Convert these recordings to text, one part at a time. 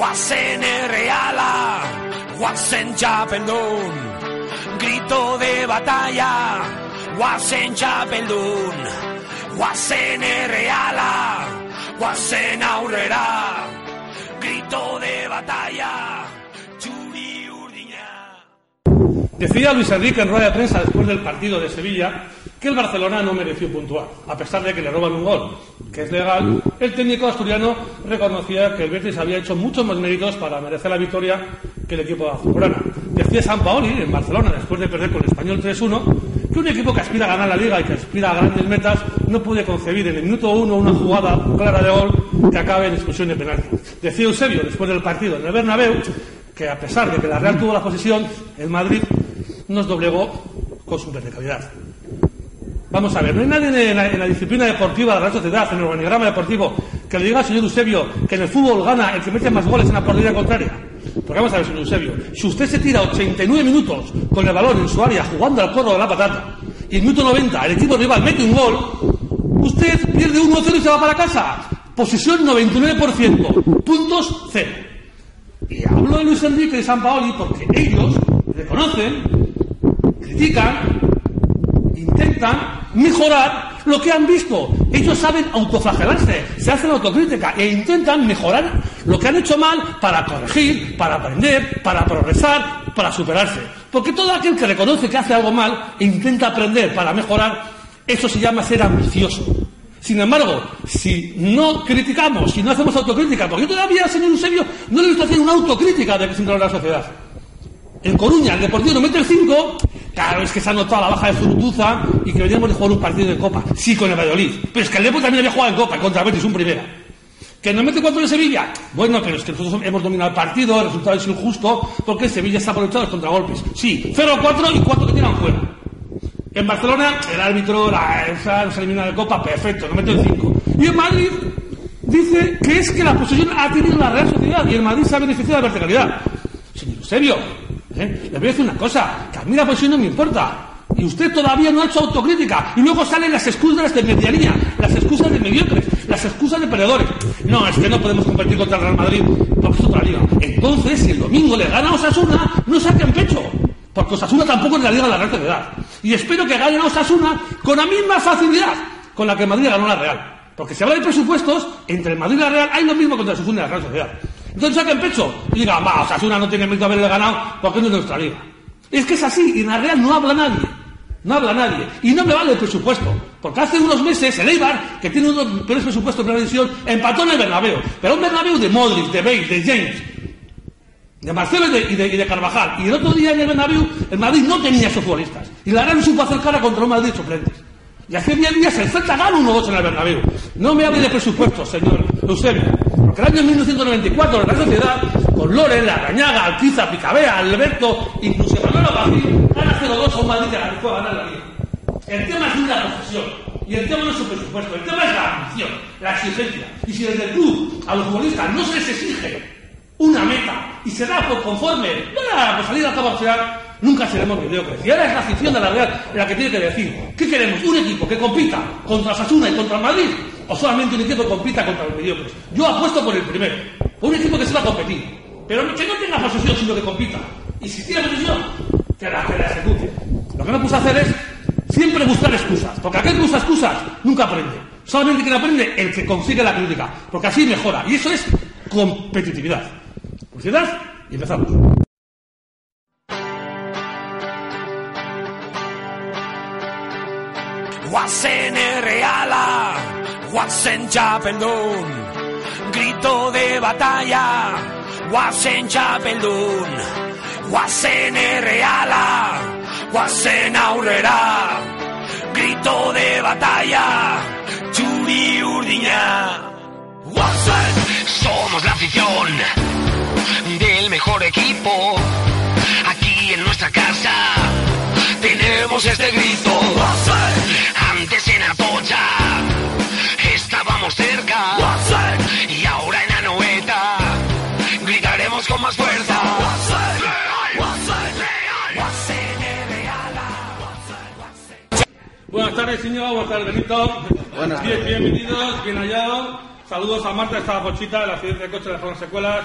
guasen erreala, guasen txapeldun, grito de batalla, guasen txapeldun, guasen erreala, guasen aurrera, grito de batalla, txuri urdina. Decía Luis Enrique en rueda de prensa después del partido de Sevilla que el Barcelona no mereció puntuar, a pesar de que le roban un gol, que es legal. El técnico asturiano reconocía que el Betis había hecho muchos más méritos para merecer la victoria que el equipo de azulgrana. Decía San Paoli en Barcelona, después de perder con el Español 3-1, que un equipo que aspira a ganar la Liga y que aspira a grandes metas no puede concebir en el minuto uno una jugada clara de gol que acabe en expulsión de penalti. Decía Eusebio, después del partido en el Bernabéu, que a pesar de que la Real tuvo la posesión, el Madrid nos doblegó con su calidad. Vamos a ver, no hay nadie en la, disciplina deportiva de la Sociedad, en el organigrama deportivo, que le diga al señor Eusebio que en el fútbol gana el que mete más goles en la portería contraria. Porque vamos a ver, señor Eusebio, si usted se tira 89 minutos con el balón en su área jugando al corro de la patata y en minuto 90 el equipo rival mete un gol, usted pierde 1-0 y se va para casa. Posición 99%, puntos cero. Y hablo de Luis Enrique y de San Paoli porque ellos reconocen, critican, intentan mejorar lo que han visto. Ellos saben autoflagelarse, se hacen autocrítica e intentan mejorar lo que han hecho mal para corregir, para aprender, para progresar, para superarse. Porque todo aquel que reconoce que hace algo mal e intenta aprender para mejorar, eso se llama ser ambicioso. Sin embargo, si no criticamos, si no hacemos autocrítica, porque yo todavía, señor Eusebio, no le visto hacer una autocrítica de que se entró en la sociedad. En Coruña, el Deportivo no mete el 5, claro, es que se ha notado la baja de Zurutuza y que veníamos de jugar un partido de Copa. Sí, con el Valladolid. Pero es que el Deportivo también había jugado en Copa, contra Betis, un primera. ¿Que no mete cuatro en Sevilla? Bueno, pero es que nosotros hemos dominado el partido, el resultado es injusto, porque Sevilla está aprovechado los contragolpes. Sí, 0-4 y 4 que tiran fuera. En Barcelona, el árbitro, la EFA, nos elimina de Copa, perfecto, no mete el 5. Y en Madrid, dice que es que la posesión ha tenido la Real Sociedad y el Madrid se ha beneficiado de la verticalidad. Señor Eusebio, ¿eh? le voy a decir una cosa, que a mí la posesión no me importa. Y usted todavía no ha hecho autocrítica. Y luego salen las excusas de medianía, las excusas de mediocres, las excusas de perdedores. No, es que no podemos competir contra el Real Madrid porque es otra liga. Entonces, si el domingo le gana a Osasuna, no saquen pecho. Porque Osasuna tampoco es la liga de la Real Sociedad. Y espero que gane a Osasuna con la misma facilidad con la que Madrid ganó la Real. Porque si habla de presupuestos, entre el Madrid y la Real hay lo mismo contra Osasuna y la Real Sociedad. Entonces saquen pecho y digan, va, Osasuna no tiene mérito haberle ganado porque no es de nuestra liga. Es que es así, y en la Real no habla nadie. No habla nadie. Y no me vale el presupuesto. Porque hace unos meses el Eibar, que tiene uno de los peores presupuestos de la división, empató en el Bernabéu. Pero un Bernabéu de Modric, de Bale, de James, de Marcelo y de, de, de, Carvajal. Y el otro día en el Bernabéu, el Madrid no tenía esos futbolistas. Y la Real supo hacer cara contra un Madrid suplentes. Y hace 10 días el Celta gana 1-2 en el Bernabéu. No me hable de presupuestos, señor Eusebio. Porque el año 1994 la Sociedad, con Loren, Arañaga, Alquiza, Picabea, Alberto, incluso Manolo Pazín, gana 0-2 a un Madrid que fue a ganar la liga. El tema es la profesión. Y el tema no es su presupuesto. El tema es la ambición, la exigencia. Y si desde el club a los futbolistas no se les exige una meta y se da por conforme, bueno, por salir al cabo final, nunca seremos mediocres. Y ahora es la afición de la Real la que tiene que decir, ¿qué queremos? ¿Un equipo que compita contra Sasuna y contra Madrid? ¿O solamente un equipo que compita contra los mediocres? Yo apuesto por el primero, por un equipo que sepa competir, pero que no tenga posesión, sino que compita. Y si tiene posesión, que la, que ejecute. Lo que no puedo hacer es siempre buscar excusas, porque aquel que usa excusas nunca aprende. Solamente quien aprende el que consigue la crítica, porque así mejora. Y eso es competitividad. Publicidad y empezamos. Guasen erreala, guasen txapeldun, grito de batalla, guasen txapeldun, guasen erreala, guasen aurrera, grito de batalla, txuri urdina. Guasen, somos la afición del mejor equipo, aquí en nuestra casa tenemos este grito. Antes en Atocha estábamos cerca y ahora en Anoeta gritaremos con más fuerza. Buenas tardes, señor. Buenas tardes, Benito. Buenas Bien, bienvenidos, bien hallados. Saludos a Marta, esta pochita, el accidente de coche de las secuelas.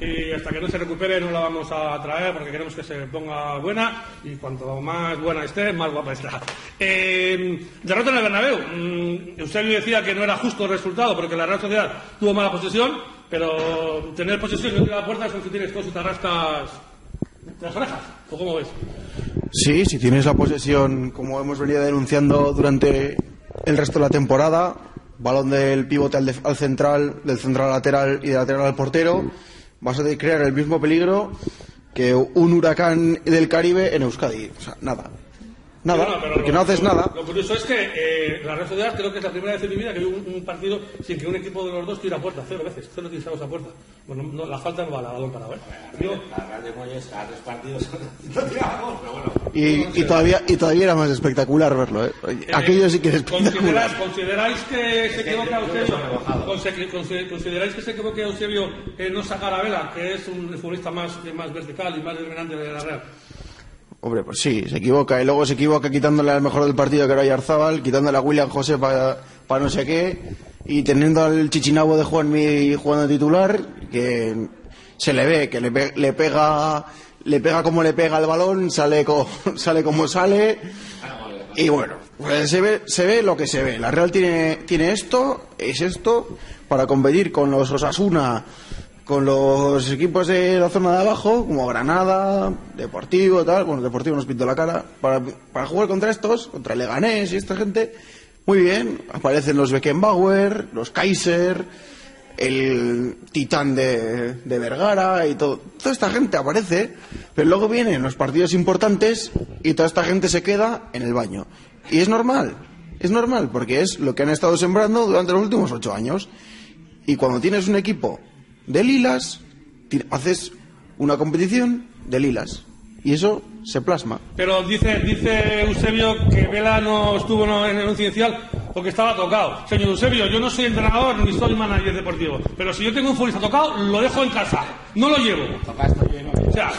Y hasta que no se recupere no la vamos a traer porque queremos que se ponga buena y cuanto más buena esté, más guapa estará. Eh, derrota en el Bernabéu. Mm, Eusebio decía que no era justo el resultado porque la Real Sociedad tuvo mala posesión, pero tener posesión no tirar la puerta es si tienes dos y te rascas las orejas. ¿O cómo ves? Sí, si tienes la posesión, como hemos venido denunciando durante el resto de la temporada, balón del pivote al, de- al central, del central al lateral y del lateral al portero, vas a crear el mismo peligro que un huracán del Caribe en Euskadi. O sea, nada. Nada, Bueno, pero porque lo- no haces lo- nada. Lo curioso es que eh, la Real Sociedad creo que es la primera vez en mi vida que veo un, un partido sin que un equipo de los dos tira a puerta, cero veces, cero tiros a puerta. Bueno, no, la falta no va a la balón parado, ¿eh? Yo, La Real de Molles cada tres partidos no tirábamos, pero bueno. Y, y todavía, y todavía era más espectacular verlo, ¿eh? eh, Aquello sí que es ¿consideráis, espectacular. ¿Consideráis que se equivoca Eusebio? ¿Consideráis que se equivoca Eusebio en no sacar a Vela, que es un futbolista más, más vertical y más determinante de la Real? Hombre, pues sí, se equivoca. Y luego se equivoca quitándole al mejor del partido, que era Yarzábal, quitándole a William José para no sé qué, y teniendo al Chichinabo de Juanmi jugando titular, que se le ve, que le, pe- le pega le pega como le pega el balón, sale, co- sale como sale. Y bueno, pues se ve, se ve lo que se ve. La Real tiene, tiene esto, es esto, para competir con los Osasuna, con los equipos de la zona de abajo, como Granada, Deportivo, tal. Bueno, Deportivo nos pintó la cara. Para, para jugar contra estos, contra Leganés y esta gente, muy bien. Aparecen los Beckenbauer, los Kaiser, el Titán de, de Vergara y todo. Toda esta gente aparece, pero luego vienen los partidos importantes y toda esta gente se queda en el baño. Y es normal, es normal, porque es lo que han estado sembrando durante los últimos ocho años. Y cuando tienes un equipo de lilas, haces una competición de lilas. Y eso se plasma. Pero dice, dice Eusebio que Vela no estuvo en el once inicial porque estaba tocado. Señor Eusebio, yo no soy entrenador ni soy manager deportivo, pero si yo tengo un futbolista tocado, lo dejo en casa, no lo llevo. O sea,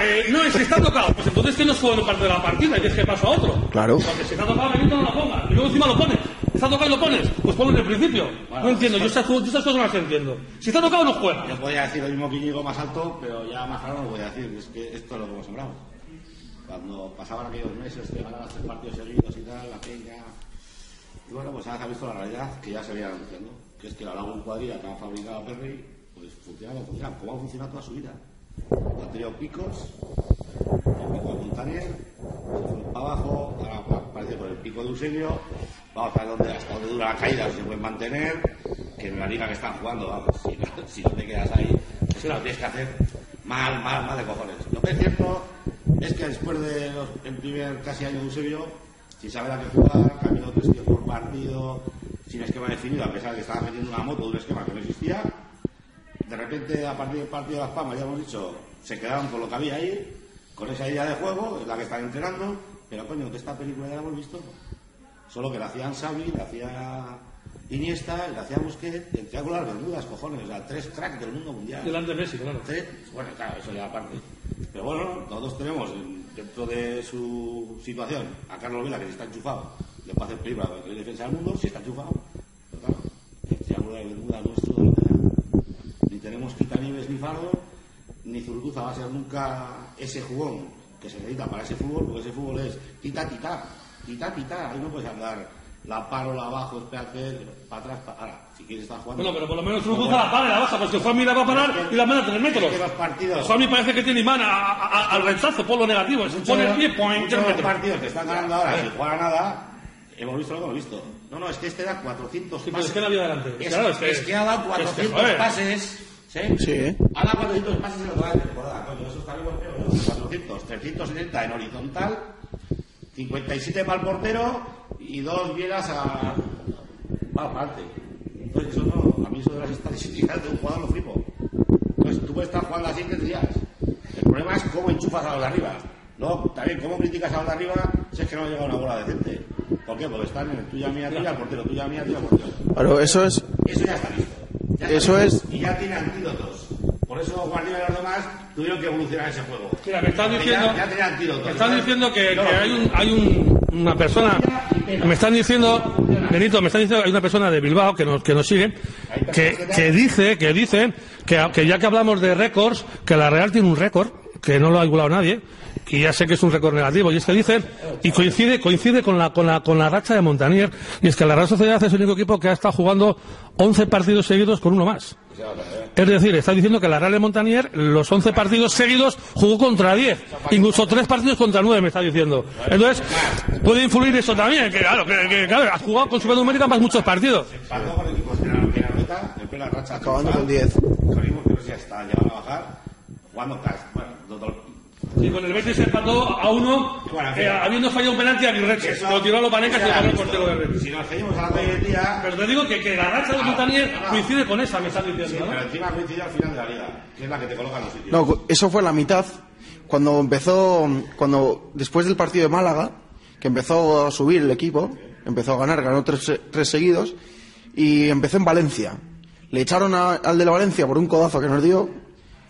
eh, no es que está tocado, pues entonces que no juega parte de la partida y es que paso a otro. Claro. Porque si está tocado, Benito no lo ponga. Y luego encima lo pones. Está tocado y lo pones. Pues ponlo en el principio. no entiendo, yo estas, yo estas cosas no las entiendo. Si está tocado, no juega. Yo podría decir lo mismo que Íñigo más alto, pero ya más claro no lo voy a decir. Es que esto es lo que hemos sembrado. Cuando pasaban aquellos meses que ganabas tres partidos seguidos y tal, la peña. Y bueno, pues ahora se ha visto la realidad que ya se veía anunciando. Que es que la Lagun Cuadrilla que han fabricado Perry, pues funciona como funciona, como ha funcionado toda su vida. Ha tenido picos, el pico de Montaner, se fue para abajo, ahora pa- parece por el pico de Eusebio, vamos a ver dónde, hasta dónde dura la caída, si se puede mantener, que en la liga que están jugando, vamos, si no, te quedas ahí, es que lo tienes que hacer mal, mal, mal de cojones. Lo que es cierto es que después del primer casi año de Eusebio, sin saber a qué jugar, cambiando tres tíos por partido, sin esquema definido, a pesar de que estaba metiendo una moto de un esquema que no existía, de repente, a partir del partido de Las Palmas, ya hemos dicho, se quedaron con lo que había ahí, con esa idea de juego, es la que están entrenando, pero coño, que esta película ya la hemos visto. Solo que la hacían Xavi, la hacía Iniesta, la hacía Busquets, el triángulo de las Bermudas, cojones, o sea, tres cracks del mundo mundial. Delante de Messi, claro. Tres, bueno, claro, eso ya aparte. Pero bueno, nosotros tenemos en- dentro de su situación a Carlos Vela, que si está enchufado, le puede hacer película para que defensa del mundo, si está enchufado. Pero claro, el triángulo de Bermuda nuestro no. Ni tenemos Quitanieves ni Fardo, ni Zurduza va a ser nunca ese jugón que se necesita para ese fútbol, porque ese fútbol es tita, tita, tita, tita, ahí no puedes andar la paro, la abajo, espérate, para atrás, para... Ahora, si quieres estar jugando... Bueno, pero por lo menos uno bueno. la paga y la baja, porque Juanmi la va a parar y la manda a tres metros. Es que los partidos- Juanmi parece que tiene imán a- a- a- al rechazo, por lo negativo. Se pone el pie, point, tres de los metros. partidos que están ganando ahora sin jugar a nada, hemos visto lo que hemos visto. No, no, es que este da 400 Sí, pases. es que no había delante. Es, Claro, es que- es que ha dado es que, 400 joder. pases. ¿sí? Sí, ¿eh? Ha dado 400 pases en que de temporada. Coño, eso está bien feo. ¿no? 400, 370 en horizontal, 57 para el portero y dos vieras a. Para adelante. Entonces, eso no, a mí eso de las estadísticas de un jugador lo flipo. Entonces, tú puedes estar jugando así tres días. El problema es cómo enchufas a los de arriba. No, también cómo criticas a los de arriba si es que no llega una bola decente. ¿Por qué? Porque están en el tuya mía, tuya, el portero, tuya mía, tuya, portero. Claro, eso es, Eso ya está listo. Ya está Eso listo. es- Y ya tiene antídotos. Por eso Guardiola y los demás tuvieron que evolucionar ese juego. Mira, me están diciendo, Ya, ya me están diciendo que, No, que hay, un, hay un- una persona me están diciendo, Benito, me están diciendo, hay una persona de Bilbao que nos, que nos sigue, que, que dice, que dice, que, que ya que hablamos de récords, que la Real tiene un récord, que no lo ha igualado nadie, y ya sé que es un récord negativo, y es que dicen, y coincide, coincide con la, con la, con la racha de Montanier, y es que la Real Sociedad es el único equipo que ha estado jugando 11 partidos seguidos con uno más. Es decir, está diciendo que la Real de Montanier, los 11 partidos seguidos, jugó contra 10. Incluso 3 partidos contra 9, me está diciendo. Entonces, puede influir eso también, que claro, que, que, claro has jugado con Supernumérica más muchos partidos. Acabando con 10. Con equipos que no sé si hasta llegaron a bajar, jugando casi, bueno, dos, dos, Y con el Betis se empató a uno, eh, habiendo fallado un penalti a Aguirreche. Lo tiró a los panecas y lo ganó el portero del Betis. Si nos seguimos hoy en día, Pero te digo que, que la racha de Montanier coincide con esa, me están diciendo, ¿no? encima coincide al final de la liga, que es la que te coloca en los sitios. No, eso fue la mitad. Cuando empezó, cuando después del partido de Málaga, que empezó a subir el equipo, empezó a ganar, ganó tres, tres seguidos, y empezó en Valencia. Le echaron a- al de la Valencia por un codazo que nos dio,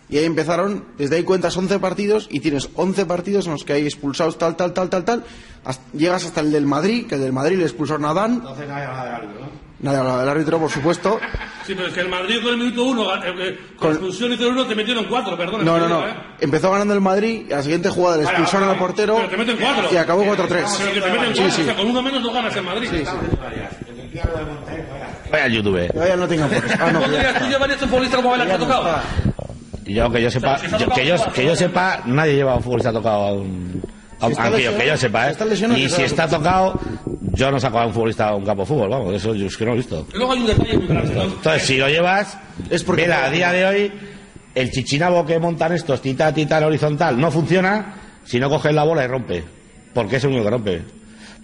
y ahí empezaron, desde ahí cuentas 11 partidos, y tienes 11 partidos en los que hay expulsados tal, tal, tal, tal, tal, hasta- llegas hasta el del Madrid, que el del Madrid le expulsaron a Dan, Entonces nadie habla del árbitro, ¿no? nadie hablaba del árbitro, por supuesto, Sí, pero es que el Madrid con el minuto uno, eh, eh, con Con- expulsión y 0-1 te metieron cuatro, perdón. No, no, no. Empezó ganando el Madrid y a la siguiente jugada le expulsaron al portero Pero te meten cuatro. y acabó 4-3. Pero que te meten Sí, cuatro, sí. o sea, con uno menos no ganas Madrid. El Piano de Montaña, vaya. YouTube. Vaya, no tengan por Ah, no, ¿Cuántos ya días tú llevarías un futbolista como Vela que ha tocado? Y yo que yo sepa, Si yo- que yo, que yo sepa, nadie lleva a un futbolista tocado a un, a un está banquillo, lesionado, que yo sepa, si ¿eh? Y si está tocado, yo no saco a un futbolista a un campo de fútbol, vamos, eso yo es que no lo he visto. Y luego hay un detalle muy grande. ¿no? Entonces, si lo llevas, Es porque- mira, a día de hoy, el chichinabo que montan estos, tita, tita, horizontal, no funciona si no coges la bola y rompe. Porque es el único que rompe.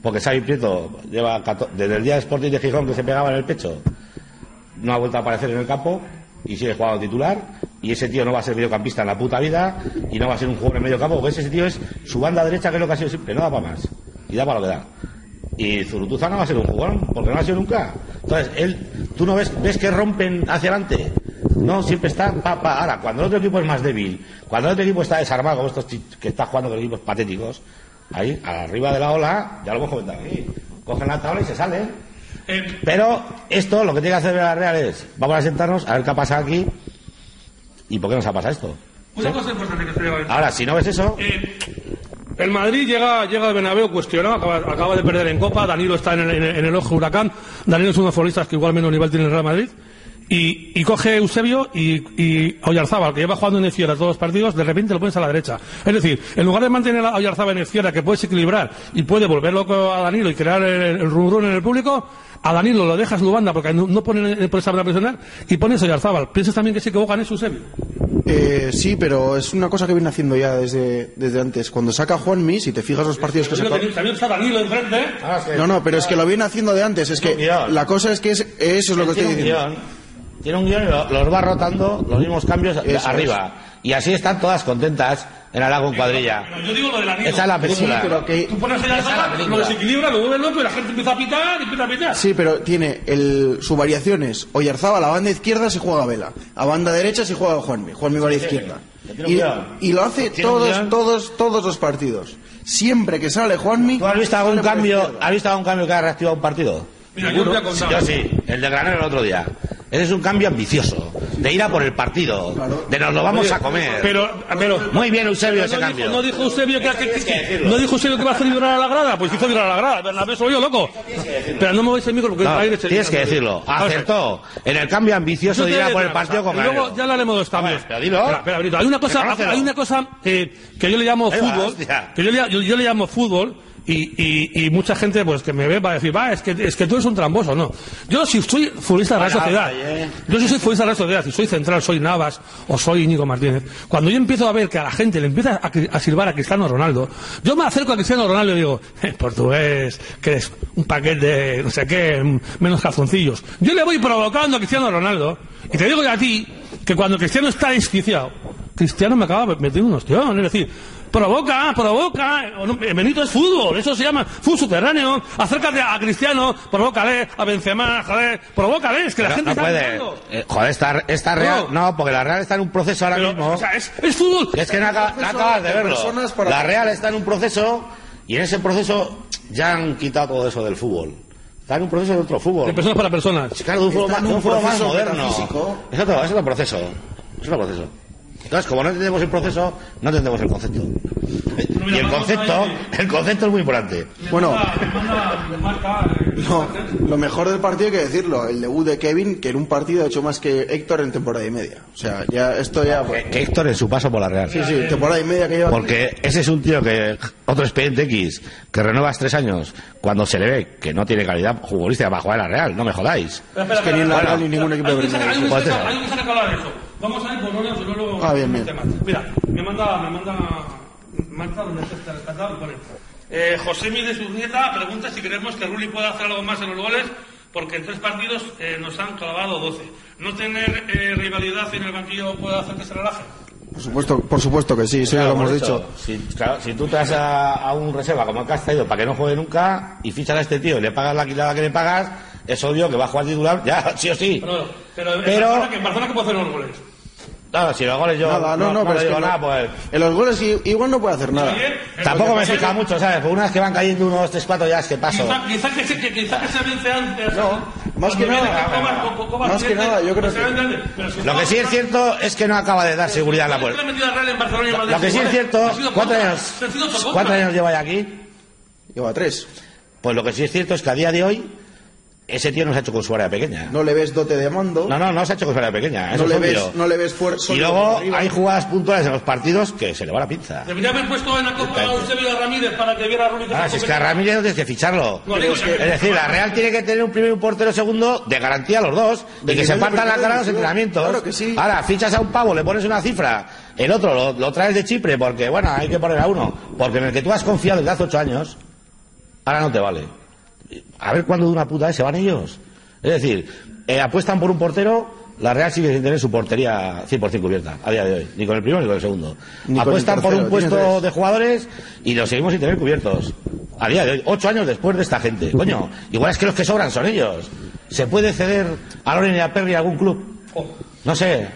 Porque Xavi Prieto lleva, cato- desde el día de Sporting de Gijón que se pegaba en el pecho, no ha vuelto a aparecer en el campo y sigue jugando titular. Y ese tío no va a ser mediocampista en la puta vida y no va a ser un jugador en medio campo, porque ese tío es su banda derecha, que es lo que ha sido siempre, no da para más. Y da para lo que da. Y Zurutuza no va a ser un jugador, porque no ha sido nunca. Entonces, él, tú no ves, ves que rompen hacia adelante. No, siempre está pa, pa. Ahora, cuando el otro equipo es más débil, cuando el otro equipo está desarmado, como estos que está jugando con equipos patéticos, ahí, arriba de la ola, ya lo hemos comentado cogen la tabla y se salen. Eh, Pero esto, lo que tiene que hacer la Real es, vamos a sentarnos a ver qué ha pasado aquí y por qué nos ha pasado esto. una cosa importante que se Ahora, si no ves eso, Eh, el Madrid llega, llega al Bernabéu cuestionado, acaba, acaba de perder en Copa, Danilo está en el, en el- en el ojo huracán, Danilo es uno de los futbolistas que igual menos nivel tiene el Real Madrid, y, y coge Eusebio y, y Oyarzábal, que lleva jugando en izquierda todos los partidos, de repente lo pones a la derecha. Es decir, en lugar de mantener a Oyarzábal en izquierda, que puedes equilibrar y puede volver loco a Danilo y crear el, el en el público, a Danilo lo dejas en su banda porque no, no ponen por esa presionar y pones a Oyarzábal. ¿Piensas también que se equivocan es Eusebio? Eh, sí, pero es una cosa que viene haciendo ya desde, desde antes. Cuando saca Juanmi, si te fijas los partidos que saca... También también está Danilo enfrente, ¿eh? No, no, pero es que lo viene haciendo de antes. Es que la cosa es que es, eso es lo que tiene estoy un diciendo. guion, tiene un guion y lo- los va rotando los mismos cambios Eso arriba. Y así están todas contentas en Alago en cuadrilla. Pero yo digo lo de Danilo. Esa es la película. Sí, pero que... Tú pones allá la lo desequilibra, lo vuelve loco y la gente empieza a pitar y empieza a pitar. Sí, pero tiene el, su variación es Oyarzábal a la banda izquierda se juega Vela, a banda derecha se juega Juanmi, Juanmi va a la izquierda. Y, y lo hace todos, todos, todos los partidos. Siempre que sale Juanmi... ¿Tú has visto algún cambio, has visto algún cambio que ha reactivado un partido? Mira, yo a. Yo sí, el de Granero el otro día. Ese es un cambio ambicioso, de ir a por el partido, de nos lo vamos a comer. Pero, pero, Muy bien, Eusebio, no ese dijo- cambio. No dijo Eusebio que, que- que- no dijo Eusebio que va a hacer vibrar a la grada, pues hizo vibrar a la grada. Bernabéu soy yo, loco. Pero no me vais el micro porque No, aire se- tienes que decirlo. Acertó en el cambio ambicioso de ir a por el partido con Luego ya hablaremos de los cambios. Pero dilo. Espera, espera, Benito, hay una cosa, hay una cosa eh, que yo le llamo fútbol, que yo le, yo, yo le llamo fútbol y, y, y mucha gente pues que me ve va a decir, va, es que, es que tú eres un tramposo, no. Yo si soy futbolista de la Sociedad, oye. yo si soy futbolista de la Sociedad, si soy central, soy Navas o soy Íñigo Martínez, cuando yo empiezo a ver que a la gente le empieza a, a silbar a Cristiano Ronaldo, yo me acerco a Cristiano Ronaldo y digo, eh, portugués, que es un paquete de no sé qué, menos calzoncillos. Yo le voy provocando a Cristiano Ronaldo y te digo yo a ti que cuando Cristiano está desquiciado, Cristiano me acaba metiendo un ostión, es decir, provoca, provoca, Benito es fútbol, eso se llama fútbol subterráneo, acércate a Cristiano, provócale a Benzema, joder, provócale, es que la gente no está puede. Eh, joder, esta, esta Real. No. No, porque la Real está en un proceso ahora Pero, mismo. o sea, es, es fútbol. Que es que no, acaba- no acabas de de verlo. para- La Real está en un proceso y en ese proceso ya han quitado todo eso del fútbol. Está en un proceso de otro fútbol. De personas para personas. Claro, de un fútbol Está más, un un fútbol más moderno. Es otro, es otro proceso. Es otro proceso. Entonces, como no entendemos el proceso, no entendemos el concepto. Y el concepto, el concepto es muy importante. Bueno. Eh, No, lo mejor del partido hay que decirlo, el debut de Kevin, que en un partido ha hecho más que Héctor en temporada y media. O sea, ya esto ya... Que, que Héctor en su paso por la Real. Sí, sí, temporada y media que lleva... Porque ese es un tío que, otro expediente X, que renuevas tres años, cuando se le ve que no tiene calidad futbolística para jugar en la Real, no me jodáis. Espera, Es que ni en la. Real ni ningún equipo de Hay un Vamos a ir por si no luego... Ah, bien, bien. temas. Mira, me manda, me manda Marta, donde está rescatado, pone. Eh, José de Zurrieta pregunta si creemos que Rulli puede hacer algo más en los goles, porque en tres partidos eh, nos han clavado 12. ¿No tener eh, rivalidad en el banquillo puede hacer que se relaje? Por supuesto, por supuesto que sí, eso ya lo hemos dicho. Si, claro, si tú traes a, a un reserva como el que has traído para que no juegue nunca y fichas a este tío y le pagas la quitada que le pagas, es obvio que va a jugar titular ya, sí o sí. Pero, pero, en Pero- Barcelona, que en Barcelona que puede hacer los goles. Claro, si los goles yo Nada, no, no, no, pero le es que nada, pues En los goles igual no puede hacer nada. Tampoco me fija mucho, ¿sabes? Porque una vez que van cayendo unos 3, 4 ya es que paso. Quizá, quizá que, se, que, quizá que se vence antes. No, más que nada, más que nada, yo creo pues que- Lo que sí es cierto es que no acaba de dar seguridad en la puerta. Lo que sí es cierto, ¿cuántos años, ¿cuántos años lleva aquí? Lleva tres. Pues lo que sí es cierto es que a día de hoy ese tío no se ha hecho con su área pequeña. No le ves dote de mando. No, no, no se ha hecho con su área pequeña. Eso no le es ves, no le ves fuerza. Y luego hay jugadas puntuales en los partidos que se le va la pinza. Debería haber puesto en la copa a Eusebio Ramírez para que viera a que Ah, si es que a. Ramírez no tienes que ficharlo. No, digo, es decir, la Real tiene que tener un primero y un portero segundo de garantía a los dos. De y que se partan la cara los entrenamientos. Claro que sí. Ahora, fichas a un pavo, le pones una cifra. El otro lo, lo traes de Chipre porque, bueno, hay que poner a uno. Porque en el que tú has confiado desde hace ocho años, ahora no te vale. A ver cuándo de una puta vez se van ellos. Es decir, eh, apuestan por un portero, la Real sigue sin tener su portería 100% cubierta a día de hoy. Ni con el primero ni con el segundo. Ni apuestan el por un puesto tres. de jugadores y lo seguimos sin tener cubiertos. A día de hoy, ocho años después de esta gente. Coño, igual es que los que sobran son ellos. ¿Se puede ceder a Loren y a Perry a algún club? No sé.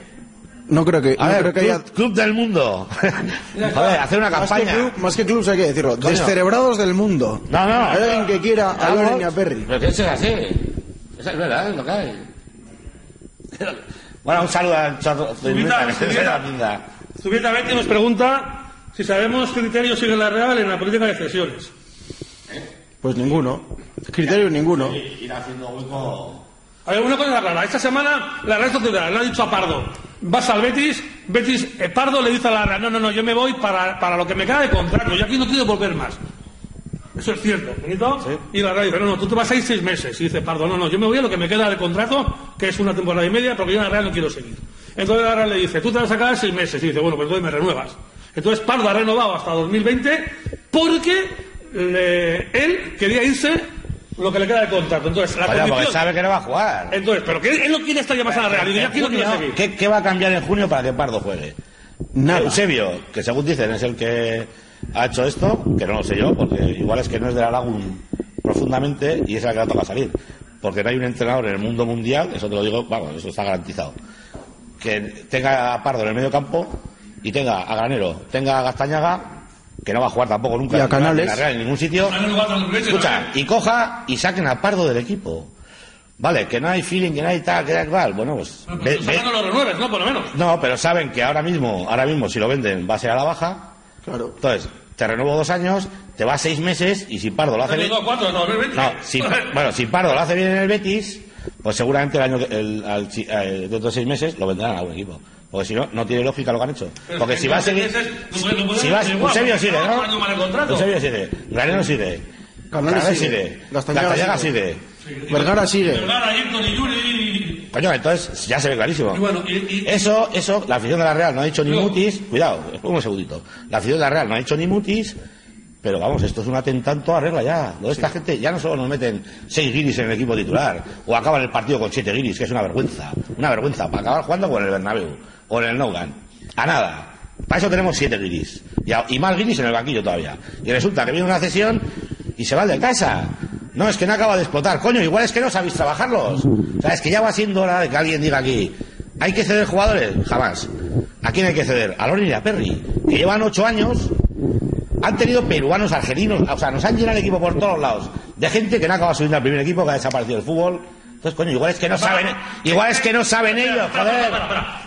No creo que, A no ver, creo que club, haya. club del mundo. Joder, hacer una Más que, campaña. club, más que clubs hay que decirlo. Coño. Descerebrados del mundo. No, no. Hay alguien que quiera a. Loren y a Perry. Pero que eso es así. Eso es verdad, es lo que hay. Bueno, un saludo al chorro. Betty nos pregunta si sabemos qué criterios sigue la Real en la política de cesiones. Pues ninguno. Criterio ninguno. Ir haciendo hueco. Hay una cosa clara. Esta semana la Real Sociedad le ha dicho a Pardo, vas al Betis, Betis, eh, Pardo le dice a la Real, no, no, no, yo me voy para, para lo que me queda de contrato, yo aquí no quiero volver más. Eso es cierto, ¿bonito? Y la Real dice, no, no, tú te vas a ir seis meses. Y dice Pardo, no, no, yo me voy a lo que me queda de contrato, que es una temporada y media, porque yo en la Real no quiero seguir. Entonces la Real le dice, tú te vas a quedar seis meses. Y dice, bueno, pues entonces me renuevas. Entonces Pardo ha renovado hasta 2020 porque le- él quería irse lo que le queda de contrato. Entonces, la Vaya, porque condición... sabe que no va a jugar. Entonces, pero que él no quiere estar ya más a la Real. Y quiero seguir. ¿qué, qué va a cambiar en junio para que Pardo juegue? Nada. Eusebio, que según dicen es el que ha hecho esto, que no lo sé yo, porque igual es que no es de la Lagun profundamente y es el que le toca salir. Porque no hay un entrenador en el mundo mundial, eso te lo digo, vamos, eso está garantizado, que tenga a Pardo en el medio campo y tenga a Granero, tenga a Gastañaga, que no va a jugar tampoco nunca Y a en Canales. la Real en ningún sitio, leche, escucha, ¿no? y coja y saquen a Pardo del equipo. Vale, que no hay feeling, que no hay tal, que da igual. Bueno, pues. Bueno, ve- pero tú ve- sacando los renueves, ¿no? Por lo menos. no, pero saben que ahora mismo, ahora mismo si lo venden va a ser a la baja. Claro. Entonces, te renuevo dos años, te vas seis meses y si Pardo lo hace bien. Cuatro, 2020. No, si, bueno, si Pardo lo hace bien en el Betis, pues seguramente el año que- el, al, chi- eh, dentro de seis meses lo venderán a algún equipo. Porque si no, no tiene lógica lo que han hecho. Pero Porque si va a seguir. Si vas, Eusebio sigue, ¿no? Eusebio sigue. Granero sigue. Canales sigue. Gastañaga sigue. Vergara sigue. Vergara, Ayrton y Yuri. Coño, entonces ya se ve clarísimo. Y bueno, y, y- Eso, eso, la afición de la Real no ha dicho ni No. mutis. Cuidado, un segundito. La afición de la Real no ha dicho ni mutis. Pero vamos, esto es un atentado a regla ya. Lo de esta gente ya no solo nos meten seis guiris en el equipo titular o acaban el partido con siete guiris, que es una vergüenza. Una vergüenza para acabar jugando con el Bernabéu o en el Nougan. A nada. Para eso tenemos siete guiris. Y, a- y más guiris en el banquillo todavía. Y resulta que viene una cesión y se va de casa. No, es que no acaba de explotar. Coño, igual es que no sabéis trabajarlos. O sea, es que ya va siendo hora de que alguien diga aquí, ¿hay que ceder jugadores? Jamás. ¿A quién hay que ceder? A Lorin y a Perry, que llevan ocho años han tenido peruanos, argelinos, o sea, nos han llenado el equipo por todos lados, de gente que no acaba subiendo al primer equipo, que ha desaparecido del fútbol. Entonces, coño, igual es que no saben, igual es que no saben ellos, joder,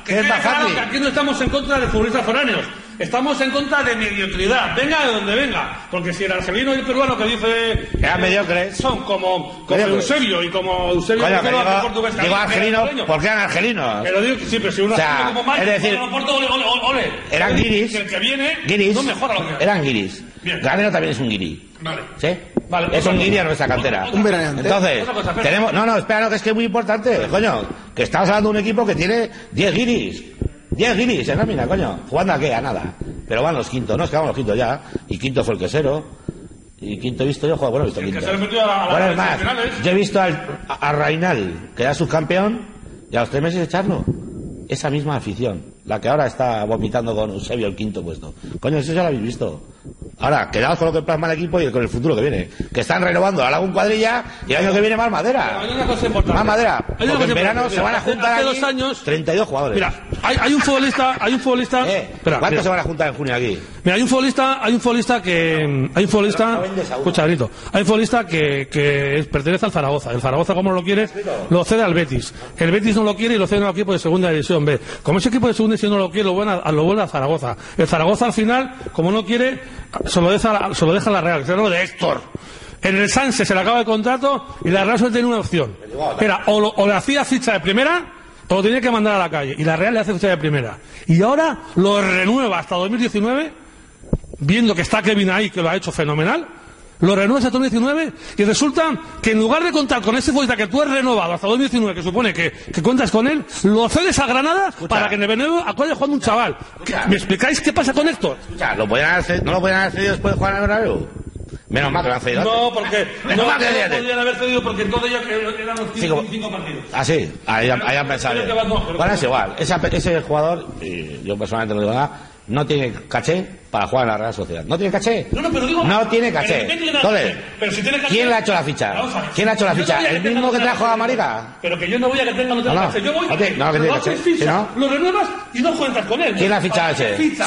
que es más fácil. aquí no estamos en contra de futbolistas foráneos. Estamos en contra de mediocridad. Venga de donde venga. Porque si el argelino y el peruano que dice. Eran mediocres. Son como, como. Eusebio y como Eusebio Coño, que digo, que portugués, digo que argelino, argelino. porque eran argelinos. Pero digo que sí, pero si uno O sea, como Mike, es decir, Oporto, ole, ole, ole. Eran guiris. Que el que viene Guiris. no mejora lo que Eran guiris. Bien. Granero también es un guiri. Vale. ¿Sí? Vale, es un guiri a nuestra cantera. Un veraneante. Entonces, Otra cosa, tenemos. No, no, espera, no, que es que es muy importante, coño. Que estamos hablando de un equipo que tiene 10 guiris. 10 guiris en nómina, coño. ¿Jugando a qué? A nada. Pero van los quintos, no, es que vamos los quintos ya. Y quinto fue el quesero. Y quinto he visto yo, joder, bueno, he visto El quinto. a la- Bueno, es más, yo he visto al, a, a Reinal, que era subcampeón, y a los tres meses echarlo. Esa misma afición, la que ahora está vomitando con Eusebio el quinto puesto. Coño, eso ya lo habéis visto. Ahora, quedaos con lo que plasma el equipo y con el futuro que viene. Que están renovando a Lagún Cuadrilla y el año que viene más madera. Hay una cosa importante. Más madera. Hay una Porque cosa en verano importante. se van a Hace- juntar hace aquí dos años 32 jugadores. Mira, hay, hay un futbolista, hay un futbolista. Eh, Espera, ¿Cuántos mira. se van a juntar en junio aquí? Mira, hay un futbolista, hay un futbolista que, hay un futbolista, escucha, Grito, hay un futbolista que, que pertenece al Zaragoza. El Zaragoza, como lo quiere, lo cede al Betis. El Betis no lo quiere y lo cede a un equipo de segunda división B. Como ese equipo de segunda división no lo quiere, lo vuelve a, lo vuelve a Zaragoza. El Zaragoza al final, como no quiere, se lo deja, se lo deja a la Real, que lo de Héctor. En el Sanse se le acaba el contrato y la Real solo tiene una opción. Era, o, lo- o le hacía ficha de primera o lo tenía que mandar a la calle. Y la Real le hace ficha de primera. Y ahora lo renueva hasta 2019 viendo que está Kevin ahí, que lo ha hecho fenomenal, lo renuevas hasta 2019 y resulta que en lugar de contar con ese futbolista que tú has renovado hasta 2019, que supone que, que cuentas con él, lo cedes a Granada para que en el Benevento acuerde jugando un chaval. ¿Me explicáis qué pasa con Héctor? Escucha, ¿lo cedido- ¿no lo podían cedido después de el Bernabéu? Menos mal que lo han cedido No, porque Menos no, mal que no podían haber cedido porque entonces ya eran los Sí, como- 5 partidos. Ah, sí, ahí, ahí han pensado. Bueno, es igual. Esa- ese jugador, y yo personalmente no digo nada, no tiene caché para jugar en la Real Sociedad. ¿No tiene caché? No, no, pero digo- No tiene caché. ¿qué tiene nada Entonces, que? Pero si tiene caché- ¿quién le ha hecho la ficha? A. ¿Quién le ha hecho la no ficha? a ¿El que mismo que trajo a. Marica? Pero que yo no voy a que tenga no tenga No, no. caché. Yo voy No tiene- no, que tiene caché. ficha, Sí, ¿no? Lo renuevas y no cuentas con él. ¿Quién la ha fichado ese? Ficha.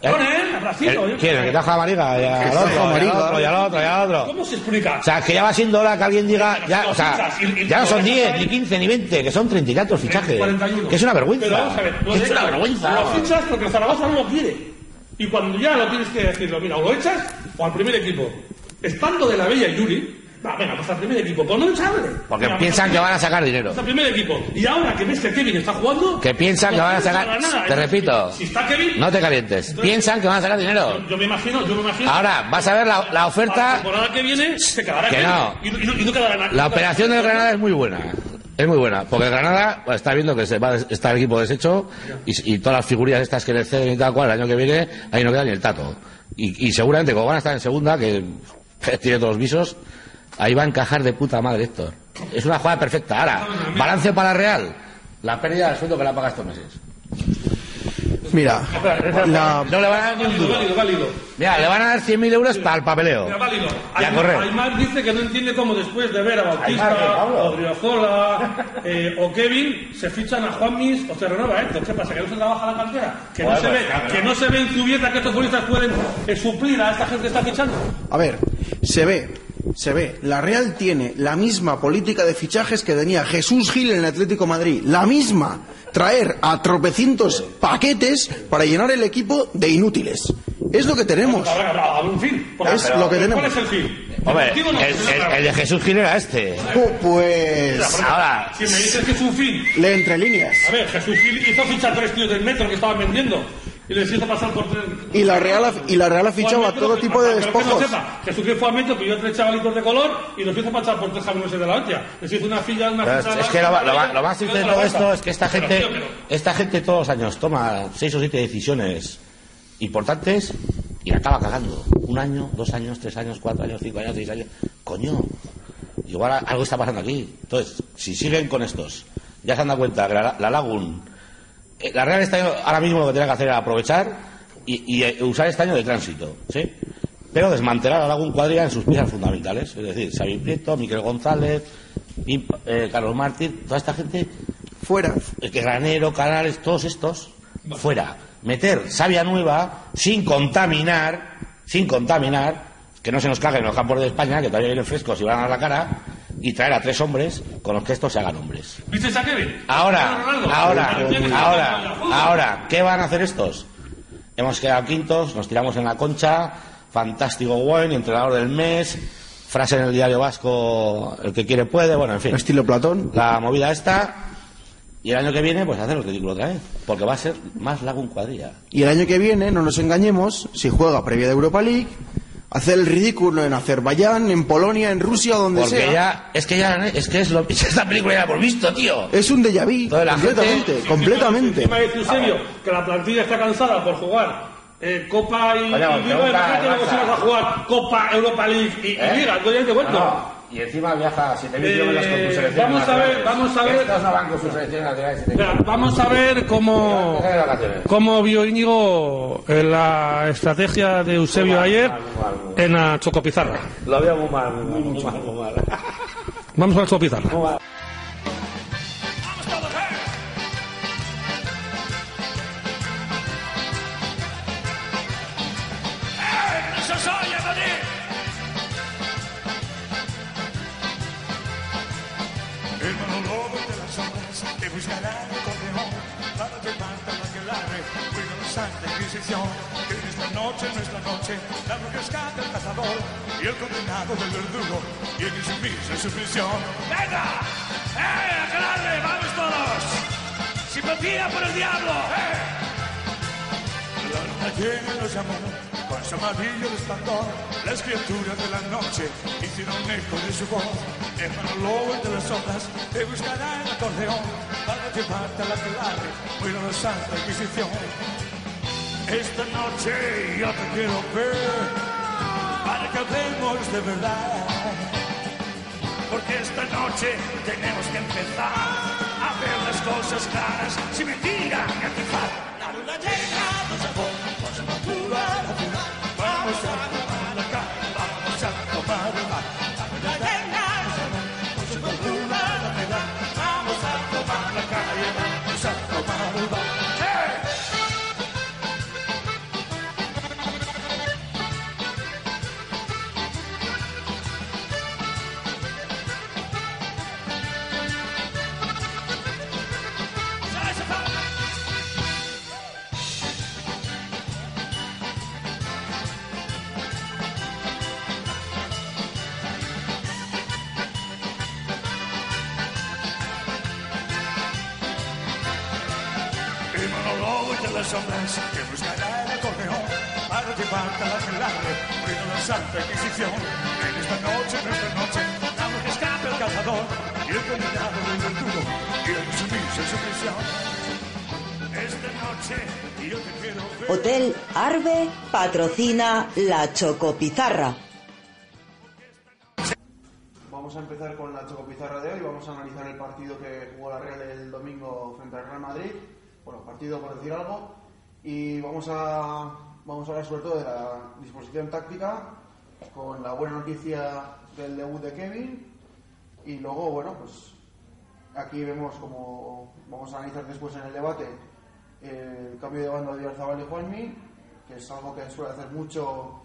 ¿Eh? Con él, a Brasil. El- oye. ¿Quién? ¿El que trajo a Marica? Y al trajo otro, y al otro, y al otro, y al otro. ¿Cómo se explica? O sea, que ya va siendo hora que alguien diga, ya, o sea, ya no son 10, ni 15, ni 20, que son 30 y tantos fichajes. 41. Que es una vergüenza. Pero vamos a ver, lo Que de es una vergüenza. Lo fichas porque el Zaragoza no lo quiere. Y cuando ya lo tienes que decirlo, mira, o lo echas o al primer equipo. Estando de la Bella y Yuri, va, venga, pues al primer equipo. Pues no echarle. Porque Venga, piensan pues que van a sacar dinero. al primer equipo. Y ahora que ves que Kevin está jugando. Que piensan que van a sacar. nada. Te repito, Si está Kevin. no te calientes. Piensan que van a sacar dinero. Yo me imagino, yo me imagino. Ahora, vas a ver la, la Para la oferta. temporada que viene se quedará Que Kevin. no. Y, y, y no quedará nada. La operación del Granada es muy buena. Es muy buena. Porque el Granada pues, está viendo que se va, está el equipo deshecho y, y todas las figurillas estas que le ceden y tal cual el año que viene, ahí no queda ni el tato. Y, y seguramente, como van a estar en segunda, que tiene todos los visos, ahí va a encajar de puta madre Héctor. Es una jugada perfecta. Ahora, balance para Real. La pérdida del sueldo que la paga estos meses. Mira, la, No le van a dar ni un Válido, duro. válido, válido. Mira, le van a dar 100.000 euros para el papeleo. Mira, válido. Y a correr. Aymar dice que no entiende cómo después de ver a Aymar, ¿qué, Bautista, o eh, o Kevin, se fichan a Juanmis o se renueva Héctor. ¿Qué pasa? ¿Que no se trabaja la cantera? ¿Que no, se, pues, ve, claro. que no se ve en Zubieta que estos futbolistas pueden eh, suplir a esta gente que está fichando? a ver, se ve, se ve. La Real tiene la misma política de fichajes que tenía Jesús Gil en el Atlético de Madrid. La misma. Traer a tropecientos paquetes para llenar el equipo de inútiles. Es lo que tenemos. Un fin. Es lo que ¿Cuál tenemos. es el fin? Hombre, el, el- el de Jesús Gil era este. Pu- Pues Ahora, Si me dices que es un fin, lee entre líneas. a ver, Jesús Gil hizo fichar tres tíos del metro que estaban vendiendo y les hizo pasar por tres. Y la Real ha, y la Real ha fichado a todo tipo de Pero que no despojos. sepa, Jesús Gil fue a metro, pidió tres chavalitos de color y los hizo pasar por tres jamoneses de la hostia. Les hizo una fila, una Pero es, ficha es que lo, lo lo más triste de todo esto es que esta Pero, gente, tío, pero- esta gente todos los años toma seis o siete decisiones importantes y la acaba cagando. Un año, dos años, tres años, cuatro años, cinco años, seis años. Coño, igual algo está pasando aquí. Entonces, si siguen con estos, ya se han dado cuenta que la, la Lagun, la Real este año, ahora mismo lo que tiene que hacer es aprovechar y, y, eh, usar este año de tránsito, ¿sí? Pero desmantelar a Lagun Cuadrilla en sus piezas fundamentales, es decir, Xavi Prieto, Miquel González, y, eh, Carlos Mártir, toda esta gente, Fuera. el que Granero, Canales, todos estos, fuera. Meter savia nueva sin contaminar sin contaminar, que no se nos caguen en los campos de España, que todavía vienen frescos y van a dar la cara, y traer a tres hombres con los que estos se hagan hombres. ¿Viste a Kevin? Ahora, ahora, ahora, ahora, ¿qué van a hacer estos? Hemos quedado quintos, nos tiramos en la concha, fantástico buen, entrenador del mes, frase en el diario vasco, el que quiere puede, bueno, en fin. Estilo Platón. La movida esta, y el año que viene, pues hacer el ridículo otra vez, porque va a ser más lago en cuadrilla. Y el año que viene, no nos engañemos, si juega previa de Europa League, hacer el ridículo en Azerbaiyán, en Polonia, en Rusia, donde Porque sea. ya, es que ya, es que es lo, esta película ya la hemos visto, tío. Es un déjà vu, completamente, gente- completamente. Encima Eusebio que la plantilla está cansada por jugar eh, Copa y, Oye, y pues Liga. vas a jugar Copa, Europa League y, y ¿Eh? Liga. Entonces ya te vuelto. Y encima viaja 7.000 Eh, kilómetros con tu selección. vamos a ver, vamos a ver. Estos no van con su selección nacional. de 7.000 Mira, vamos a ver cómo, cómo vio Íñigo eh, la estrategia de Eusebio ayer en la Chocopizarra. Lo veo muy mal, muy mal, muy mal. Muy mal. Vamos a la Chocopizarra. Buscará el correón para llevarte a la que larre ruido Santa Inquisición. Que en esta noche, nuestra noche, la bruja escapa el cazador y el condenado del verdugo tiene su misa en su prisión. ¡Venga! ¡Eh! ¡Aclarre! ¡Vamos todos! ¡Simpatía por el diablo! ¡Eh! La luna llena los llamó su amarillo resplandor. Las criaturas de la noche hicieron eco de su voz. El monólogo de las sombras te buscará el acordeón para llevarte a la que larre ruido de Santa Inquisición. Esta noche yo te quiero ver para que hablemos de verdad. Porque esta noche tenemos que empezar a ver las cosas claras sin mentira ni antifaz. La luna llena monólogo de las sombras que buscará el acordeón para llevarte a la que larre ruido de Santa Inquisición. En esta noche, en esta noche, damos que escape el cazador y el condenado del verdugo quiere sumirse en su prisión. Esta noche yo te quiero ver. Hotel Arbe patrocina la Chocopizarra. Vamos a empezar con la chocopizarra de hoy. Vamos a analizar el partido que jugó la Real el domingo frente al Real Madrid. Partido por decir algo. Y vamos a, vamos a hablar sobre todo de la disposición táctica, con la buena noticia del debut de Kevin. Y luego, bueno, pues aquí vemos como vamos a analizar después en el debate el cambio de banda de Oyarzabal y Juanmi, que es algo que suele hacer mucho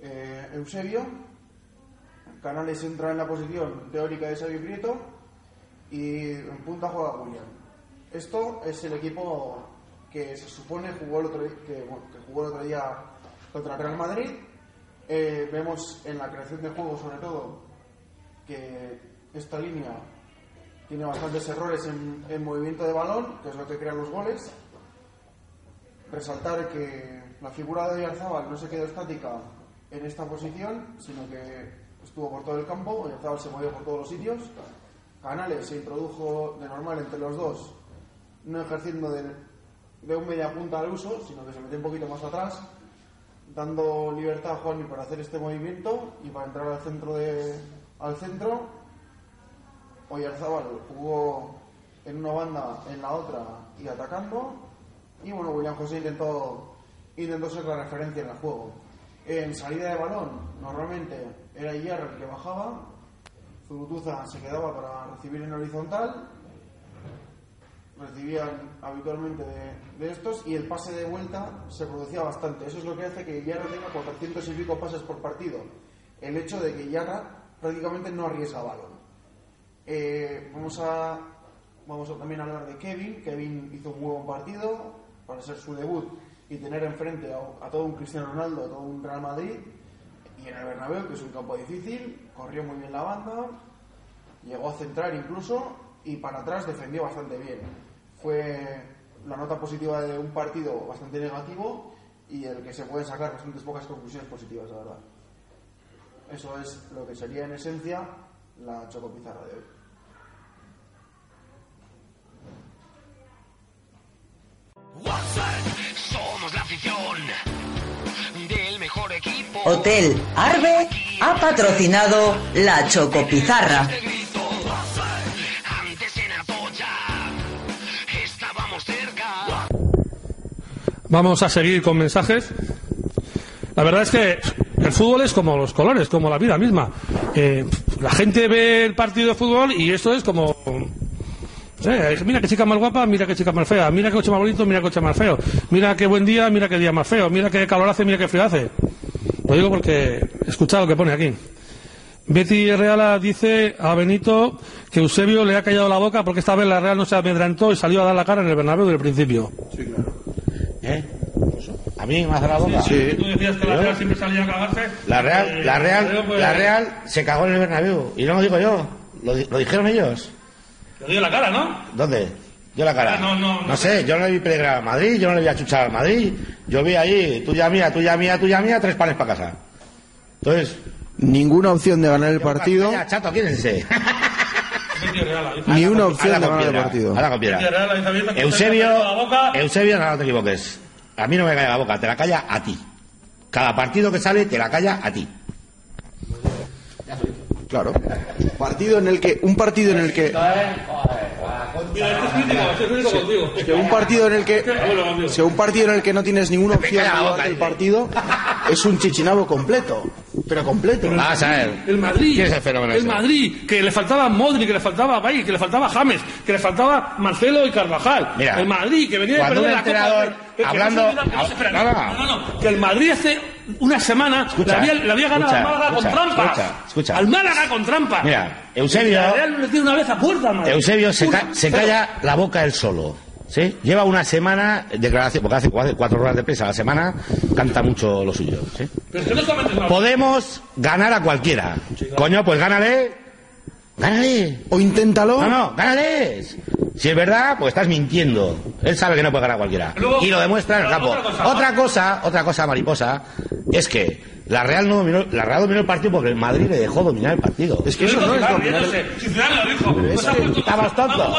eh, Eusebio. Canales entra en la posición teórica de Xavi Prieto y en punta juega William. Esto es el equipo que se supone jugó el otro, bueno, que jugó el otro día contra el Real Madrid. Eh, vemos en la creación de juego, sobre todo, que esta línea tiene bastantes errores en, en movimiento de balón, que es lo que crea los goles. Resaltar que la figura de Oyarzábal no se quedó estática en esta posición, sino que estuvo por todo el campo, Oyarzábal se movió por todos los sitios. Canales se introdujo de normal entre los dos, no ejerciendo de, un media punta al uso, sino que se metió un poquito más atrás, dando libertad a Juanmi para hacer este movimiento y para entrar al centro de, al centro Oyarzábal jugó en una banda, en la otra y atacando. Y bueno, William José intentó, intentó ser la referencia en el juego. En salida de balón, normalmente era Iyar el que bajaba. Zurutuza se quedaba para recibir en horizontal. Recibían habitualmente de, estos y el pase de vuelta se producía bastante. Eso es lo que hace que Yarra tenga 400 y pico pases por partido. El hecho de que Yarra prácticamente no arriesga balón. Eh, vamos a vamos a también hablar de Kevin. Kevin hizo un muy buen partido para ser su debut y tener enfrente a, a todo un Cristiano Ronaldo, a todo un Real Madrid y en el Bernabéu, que es un campo difícil, corrió muy bien la banda, llegó a centrar incluso y para atrás defendió bastante bien. Fue la nota positiva de un partido bastante negativo y el que se pueden sacar bastantes pocas conclusiones positivas, la verdad. Eso es lo que sería en esencia la chocopizarra de hoy. Somos la afición del mejor equipo. Hotel Arbe ha patrocinado la Chocopizarra. Vamos a seguir con mensajes. La verdad es que el fútbol es como los colores, como la vida misma. Eh, la gente ve el partido de fútbol y esto es como... eh, mira qué chica más guapa, mira qué chica más fea, mira qué coche más bonito, mira qué coche más feo, mira qué buen día, mira qué día más feo, mira qué calor hace, mira qué frío hace. Lo digo porque escucha lo que pone aquí. Betty Reala dice a Benito que Eusebio le ha callado la boca porque esta vez la Real no se amedrantó y salió a dar la cara en el Bernabéu del principio. ¿Eh? ¿A mí me hace la boca? Tú decías que la Real siempre salía a cagarse. La Real, Eh, la Real, pues, la Real se cagó en el Bernabéu. Y no lo digo yo, lo, di- lo dijeron ellos. Te dio la cara, ¿no? ¿Dónde? Yo la cara. Ah, no, no, no. sé, yo no le vi peligrar al Madrid, yo no le vi a chuchar al Madrid. Yo vi ahí, tuya mía, tuya mía, tuya mía, tres panes para casa. Entonces, Ninguna opción de ganar el partido, chato, ¿quién ni una opción de ganar el partido. con piedra. Eusebio. Eusebio, no, no te equivoques. A mí no me calla la boca, te la calla a ti. Cada partido que sale te la calla a ti. Claro. Partido en el que un partido en el que un partido en el que si un partido en el que no tienes ninguna opción de calla la boca, llevarte el dice. partido es un chichinabo completo, pero completo. Vas a ver. El Madrid, ¿Quién es el? Madrid, que le faltaba Modri, que le faltaba Bay, que le faltaba James, que le faltaba Marcelo y Carvajal. Mira, el Madrid, que venía de perder la Copa hablando- no no que el Madrid hace una semana Escucha, le había, ganado escucha, al Málaga escucha, con trampas. escucha, escucha. Al Málaga con trampas. Mira, Eusebio, la Real le tiene una vez a puerta Madrid. Eusebio se, ca- se calla la boca él solo. ¿Sí? Lleva una semana, declaración, porque hace cuatro, horas de prensa a la semana, canta mucho lo suyo. ¿sí? Pero no Podemos ganar a cualquiera. Coño, pues gánale. Gánale. O inténtalo. No, no, gánale. Si es verdad, pues estás mintiendo. Él sabe que no puede ganar a cualquiera. Luego- y lo demuestra en el campo. otra cosa, Otra cosa, otra cosa mariposa, es que la Real no dominó, la Real dominó el partido porque el Madrid le dejó dominar el partido. Es que eso no es dominar. estamos tontos.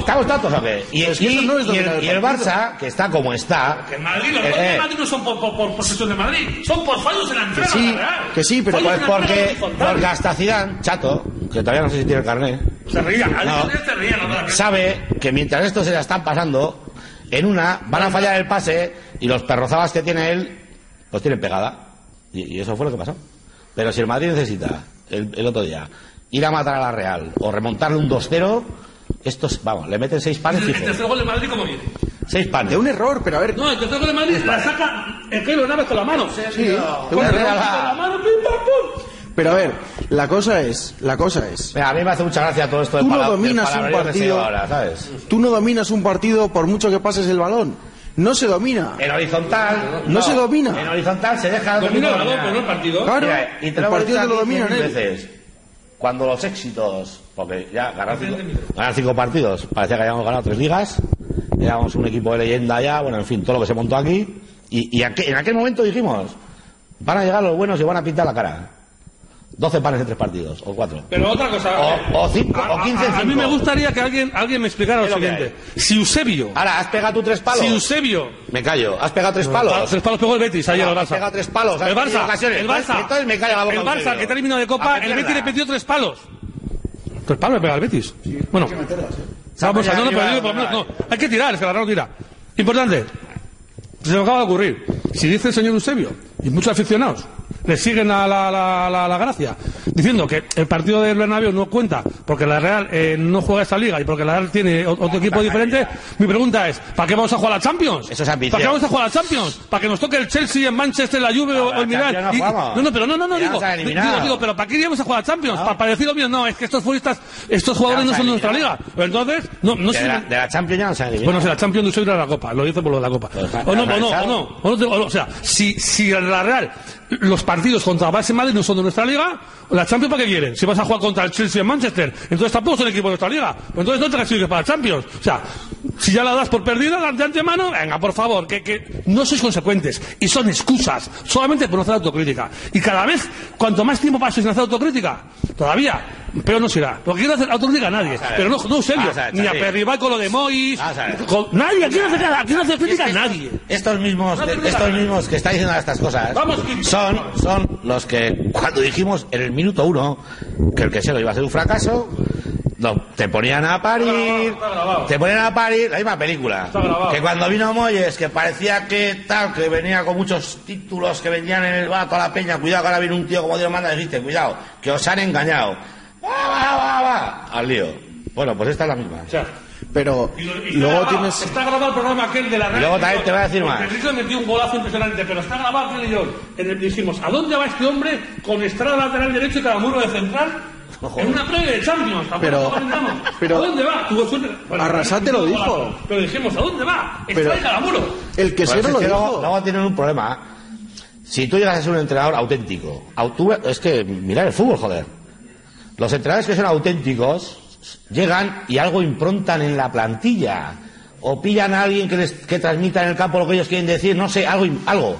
¿Estamos tontos o qué? Y, Es que y- eso no es y el, y el. Barça, que está como está. Que el Madrid, los eh, de Madrid no son por, por, por posesión de Madrid, son por fallos en la entrega. sí, de la Real. que sí, pero Pues porque, porque hasta Zidane, chato, que todavía no sé si tiene el carnet, Se reía, al No. se reía, no, no, sabe que mientras esto se la están pasando, en una van a fallar el pase y los perrozabas que tiene él, pues tienen pegada. Y, y eso fue lo que pasó. Pero si el Madrid necesita, el, el otro día, ir a matar a la Real o remontarle un 2-0, estos, vamos, le meten seis panes El fijos. tercer gol de Madrid, ¿cómo viene? Seis panes. De un error, pero a ver, No, el tercer gol de Madrid la saca el Keylor Navas con la mano. sí, de Con un la error. mano, pim, pam, pum. Pero a ver, la cosa es, la cosa es, Mira, a mí me hace mucha gracia todo esto de Tú no dominas un partido. ahora, ¿sabes? tú no dominas un partido por mucho que pases el balón. No se domina. En horizontal. No se domina. En horizontal se deja. Domina el balón, pero no el partido. Claro, Mira, y te el lo hemos partido te lo dominan veces. Cuando los éxitos, porque ya ganar cinco, ganar cinco partidos, parecía que habíamos ganado tres ligas, éramos un equipo de leyenda ya, bueno, en fin, todo lo que se montó aquí, y, y aqu- en aquel momento dijimos, van a llegar los buenos y van a pintar la cara. 12 panes en tres partidos, o cuatro. Pero otra cosa. O- o cinco, a- o quince en a, a mí me gustaría que alguien, alguien me explicara lo ¿Qué es lo que siguiente. Si Eusebio, Ahora, ¿has pegado tú tres palos? si Eusebio, Me callo. ¿Has pegado tres palos? tres palos pegó el Betis ayer al has Barça. pegado tres palos, has El Barça, el Barça, Entonces me calla la boca, el Barça que terminó de Copa, el Betis le metió tres palos. Tres palos le pega al Betis. bueno, vamos a no, no, pero digo, por lo menos, no, hay que tirar, es que la no tira. Importante, se me acaba de ocurrir. Si dice el señor Eusebio, y muchos aficionados le siguen a la, la, la, la gracia, diciendo que el partido del Bernabéu no cuenta porque la Real eh, no juega esta liga y porque la Real tiene otro equipo diferente, mi pregunta es, ¿para qué vamos a jugar a la Champions? Eso es ambición. ¿Para qué vamos a jugar a la Champions? ¿Para que nos toque el Chelsea en Manchester, la Juve o el Milan? No Y- no, no, pero no, no, no, digo, digo, pero ¿para qué iríamos a jugar a Champions? ¿Para, para decir? No, es que estos futbolistas, estos jugadores no son de nuestra liga. entonces, no, no de, la, de la Champions ya no se han eliminado. bueno, si la Champions no a la Copa, lo dice por lo de la Copa. Pues, O no, o no, o no, o sea, si, si la Real, los partidos contra Barça y Madrid no son de nuestra liga, la Champions ¿para qué quieren? Si vas a jugar contra el Chelsea en Manchester, entonces tampoco son equipos de nuestra liga. Pues entonces no te clasifiques para la Champions. O sea, si ya la das por perdida de antemano, venga, por favor, que, que no sois consecuentes. Y son excusas, solamente por no hacer autocrítica. Y cada vez, cuanto más tiempo pases sin hacer autocrítica, todavía, peor no será. Porque quiero hacer autocrítica a nadie. A. Pero no, no, serio, a ni a Xavi. Perriba con lo de Mois, con- nadie, aquí no hace nada, aquí no hace crítica a nadie. Estos mismos, No estos mismos que están diciendo estas cosas Vamos, son, son los que cuando dijimos en el minuto uno que el que se lo iba a ser un fracaso, no, te ponían a parir, Está grabado. te ponían a parir la misma película. Que cuando vino Moyes, que parecía que tal, que venía con muchos títulos que vendían en el vato a la peña, cuidado que ahora viene un tío como Dios manda, dijiste, cuidado, que os han engañado. Va, va, va, va, al lío. Bueno, pues esta es la misma. Pero y lo- y luego está grabado, tienes... Está grabado el programa aquel de la Real. luego también te voy a decir más. Enrique metió un golazo impresionante, pero está grabado aquel y yo. En el dijimos, ¿a dónde va este hombre con Estrada lateral derecho y Calamuro de central? En una previa de Champions, tampoco Pero- pero- ¿A dónde va? Tuvo suerte. Arrasate lo dijo. golazo. Pero dijimos, ¿a dónde va? Estrada y Calamuro. El que se lo dijo. luego tienen un problema. Si tú llegas a ser un entrenador auténtico, es que mirar el fútbol, joder. Los entrenadores que son auténticos llegan y algo improntan en la plantilla. O pillan a alguien que, les, que transmita en el campo lo que ellos quieren decir, no sé, algo. algo.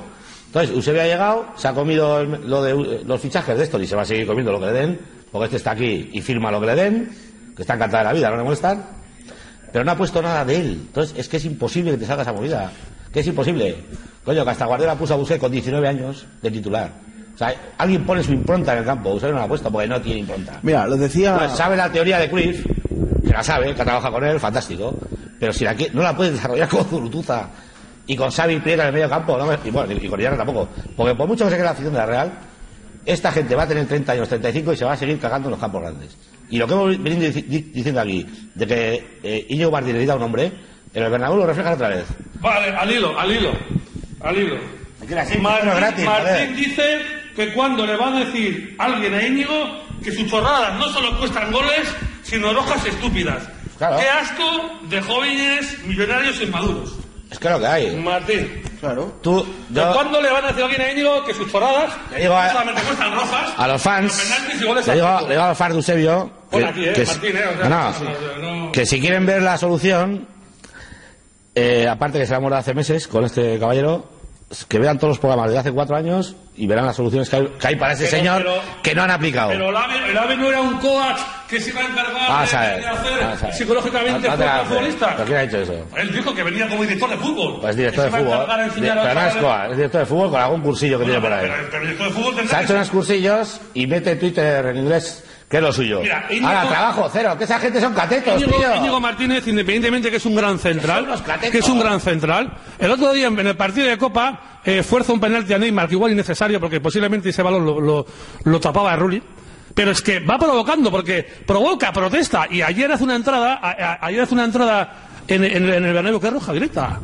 Entonces, Eusebio ha llegado, se ha comido lo de eh, los fichajes de esto y se va a seguir comiendo lo que le den, porque este está aquí y firma lo que le den, que está encantada de la vida, no le molestan pero no ha puesto nada de él. Entonces, es que es imposible que te salga esa movida. Que es imposible. Coño, que hasta Guardiola puso a Busquets con 19 años de titular. O sea, alguien pone su impronta en el campo. Busquets no la ha puesto porque no tiene impronta. Mira, lo decía... Entonces, sabe la teoría de Cruyff, que la sabe, que trabaja con él, fantástico. Pero si la qui- no la puede desarrollar con Zurutuza y con Xavi Prieta en el medio campo, no me- y, bueno, y con Iriarra tampoco. Porque por mucho que se quede la afición de la Real, esta gente va a tener 30 años, 35 y se va a seguir cagando en los campos grandes. Y lo que hemos venido dici- di- diciendo aquí, de que eh, Íñigo Martínez da un hombre, en el Bernabéu lo refleja otra vez. Vale, al hilo, al hilo. Al hilo. Que Martín, gratis, Martín dice que cuando le va a decir alguien a Íñigo que sus chorradas no solo cuestan goles, sino rojas estúpidas. Claro. Qué asco de jóvenes millonarios inmaduros. Es que es lo que hay. Martín, Claro. Tú, ¿de yo, ¿cuándo le van a decir a alguien a Íñigo que sus chorradas Le digo a- no solamente cuestan rojas, a los fans, le digo, a le digo a los fans de Eusebio, aquí, eh, que, Martín, eh, o sea, no, no, no. que si quieren ver la solución, eh, aparte que se la hemos dado hace meses con este caballero, que vean todos los programas de hace cuatro años y verán las soluciones que hay, que hay para ese Pero- señor pero- que no han aplicado. Pero el AVE, el AVE no era un coach que se iba a encargar Vamos a de, de hacer a ver. psicológicamente fuerte al hagas, futbolista. ¿Pero quién ha dicho eso? Él dijo que venía como director de fútbol. Pues director de a fútbol. a pero no es chavales- coa, es director de fútbol con algún cursillo que tiene por ahí. Pero, pero director de fútbol tendrá Se ha hecho unos cursillos y mete Twitter en inglés, que es lo suyo. Mira, Íñigo- Ahora, trabajo cero, que esa gente son catetos, Íñigo, tío. Íñigo Martínez, independientemente que es un gran central, Son los catetos. que es un gran central, el otro día en el partido de Copa eh, fuerza un penalti a Neymar, que igual innecesario porque posiblemente ese balón lo, lo, lo tapaba a Rulli. Pero es que va provocando, porque provoca, protesta, y ayer hace una entrada, a- a- ayer hace una entrada en, en- en el Bernabéu que es roja directa.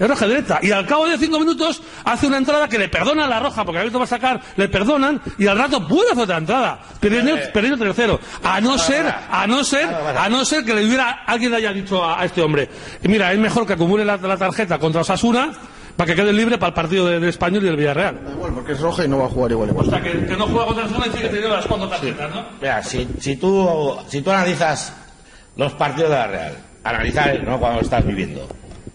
Es roja directa. Y al cabo de cinco minutos hace una entrada que le perdona la roja, porque a veces va a sacar, le perdonan, y al rato a hacer otra entrada. Perdiendo, perdiendo tercero. A no ser, a no ser, a no ser que le hubiera, alguien le haya dicho a, a este hombre, mira, es mejor que acumule la, la tarjeta contra Osasuna, para que quede libre para el partido de- del Español y del Villarreal. Da igual, porque es roja y no va a jugar igual. O sea, que, que no juega contra Osasuna y sigue teniendo las cuatro tarjetas, ¿no? Mira, si, si, tú, si tú analizas los partidos de la Real, analizar no cuando lo estás viviendo,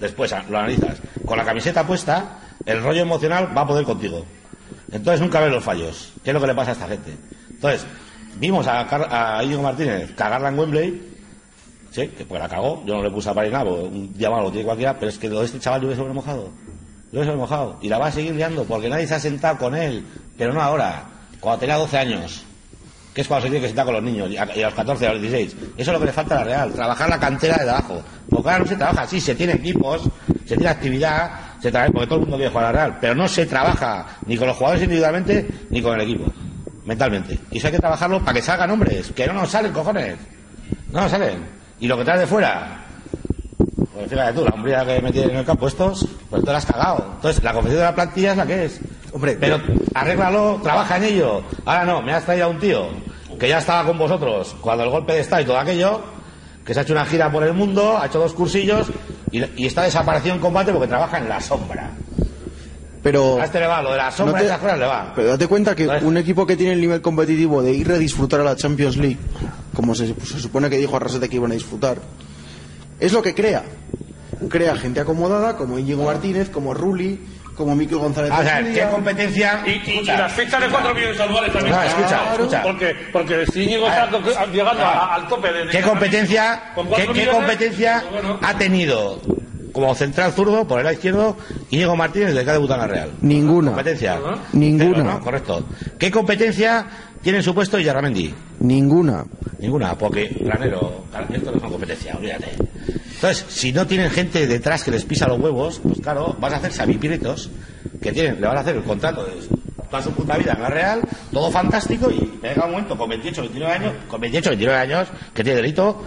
después lo analizas con la camiseta puesta, el rollo emocional va a poder contigo. Entonces nunca ves los fallos. ¿Qué es lo que le pasa a esta gente? Entonces, vimos a, Car- a Íñigo Martínez cagarla en Wembley, sí, que pues la cagó, yo no le puse a parir nada, un día lo tiene cualquiera, pero es que lo de este chaval yo hubiese mojado. Yo hubiese mojado. Y la va a seguir liando, porque nadie se ha sentado con él, pero no ahora, cuando tenía 12 años que es cuando se tiene que sentar con los niños, y a, y a los 14, a los 16. Eso es lo que le falta a la Real, trabajar la cantera de abajo. Porque ahora no se trabaja así, se tiene equipos, se tiene actividad, se trabaja, porque todo el mundo quiere jugar a la Real, pero no se trabaja ni con los jugadores individualmente ni con el equipo. mentalmente. Y eso hay que trabajarlo para que salgan hombres, que no nos salen, cojones. No nos salen. Y lo que traes de fuera, pues fíjate tú, la hombría que metí en el campo estos, pues tú la has cagado. Entonces, la confección de la plantilla es la que es. Hombre, pero arréglalo, trabaja en ello. Ahora no, me has traído a un tío que ya estaba con vosotros cuando el golpe de Estado y todo aquello, que se ha hecho una gira por el mundo, ha hecho dos cursillos y, y está desaparecido en combate porque trabaja en la sombra. Pero, A este le va, lo de la sombra No te- esas cosas le va. pero date cuenta que un equipo que tiene el nivel competitivo de ir a disfrutar a la Champions League, como se, se supone que dijo Arrasate que iban a disfrutar, es lo que crea. Crea gente acomodada como Íñigo Martínez, como Rulli, como Miquel González. A ver, García. ¿qué competencia? Y, y- y las fechas de 4 millones anuales también. No, escucha, escucha. Porque, porque si Íñigo está llegando a- al tope de. de- ¿Qué competencia, qué, qué competencia pues bueno. ha tenido como central zurdo por el lado izquierdo Íñigo Martínez desde que ha debutado en la Real? Ninguna. Competencia. Ninguna. Cero, ¿no? Correcto. ¿Qué competencia tiene en su puesto Yarramendi? Ninguna. Ninguna, porque Granero, esto no es una competencia, olvídate. Entonces, si no tienen gente detrás que les pisa los huevos, pues claro, vas a hacer sabipiritos que tienen, le van a hacer el contrato de toda su puta vida en la Real, todo fantástico, y llega un momento con 28, 29 años, con 28, 29 años, que tiene delito,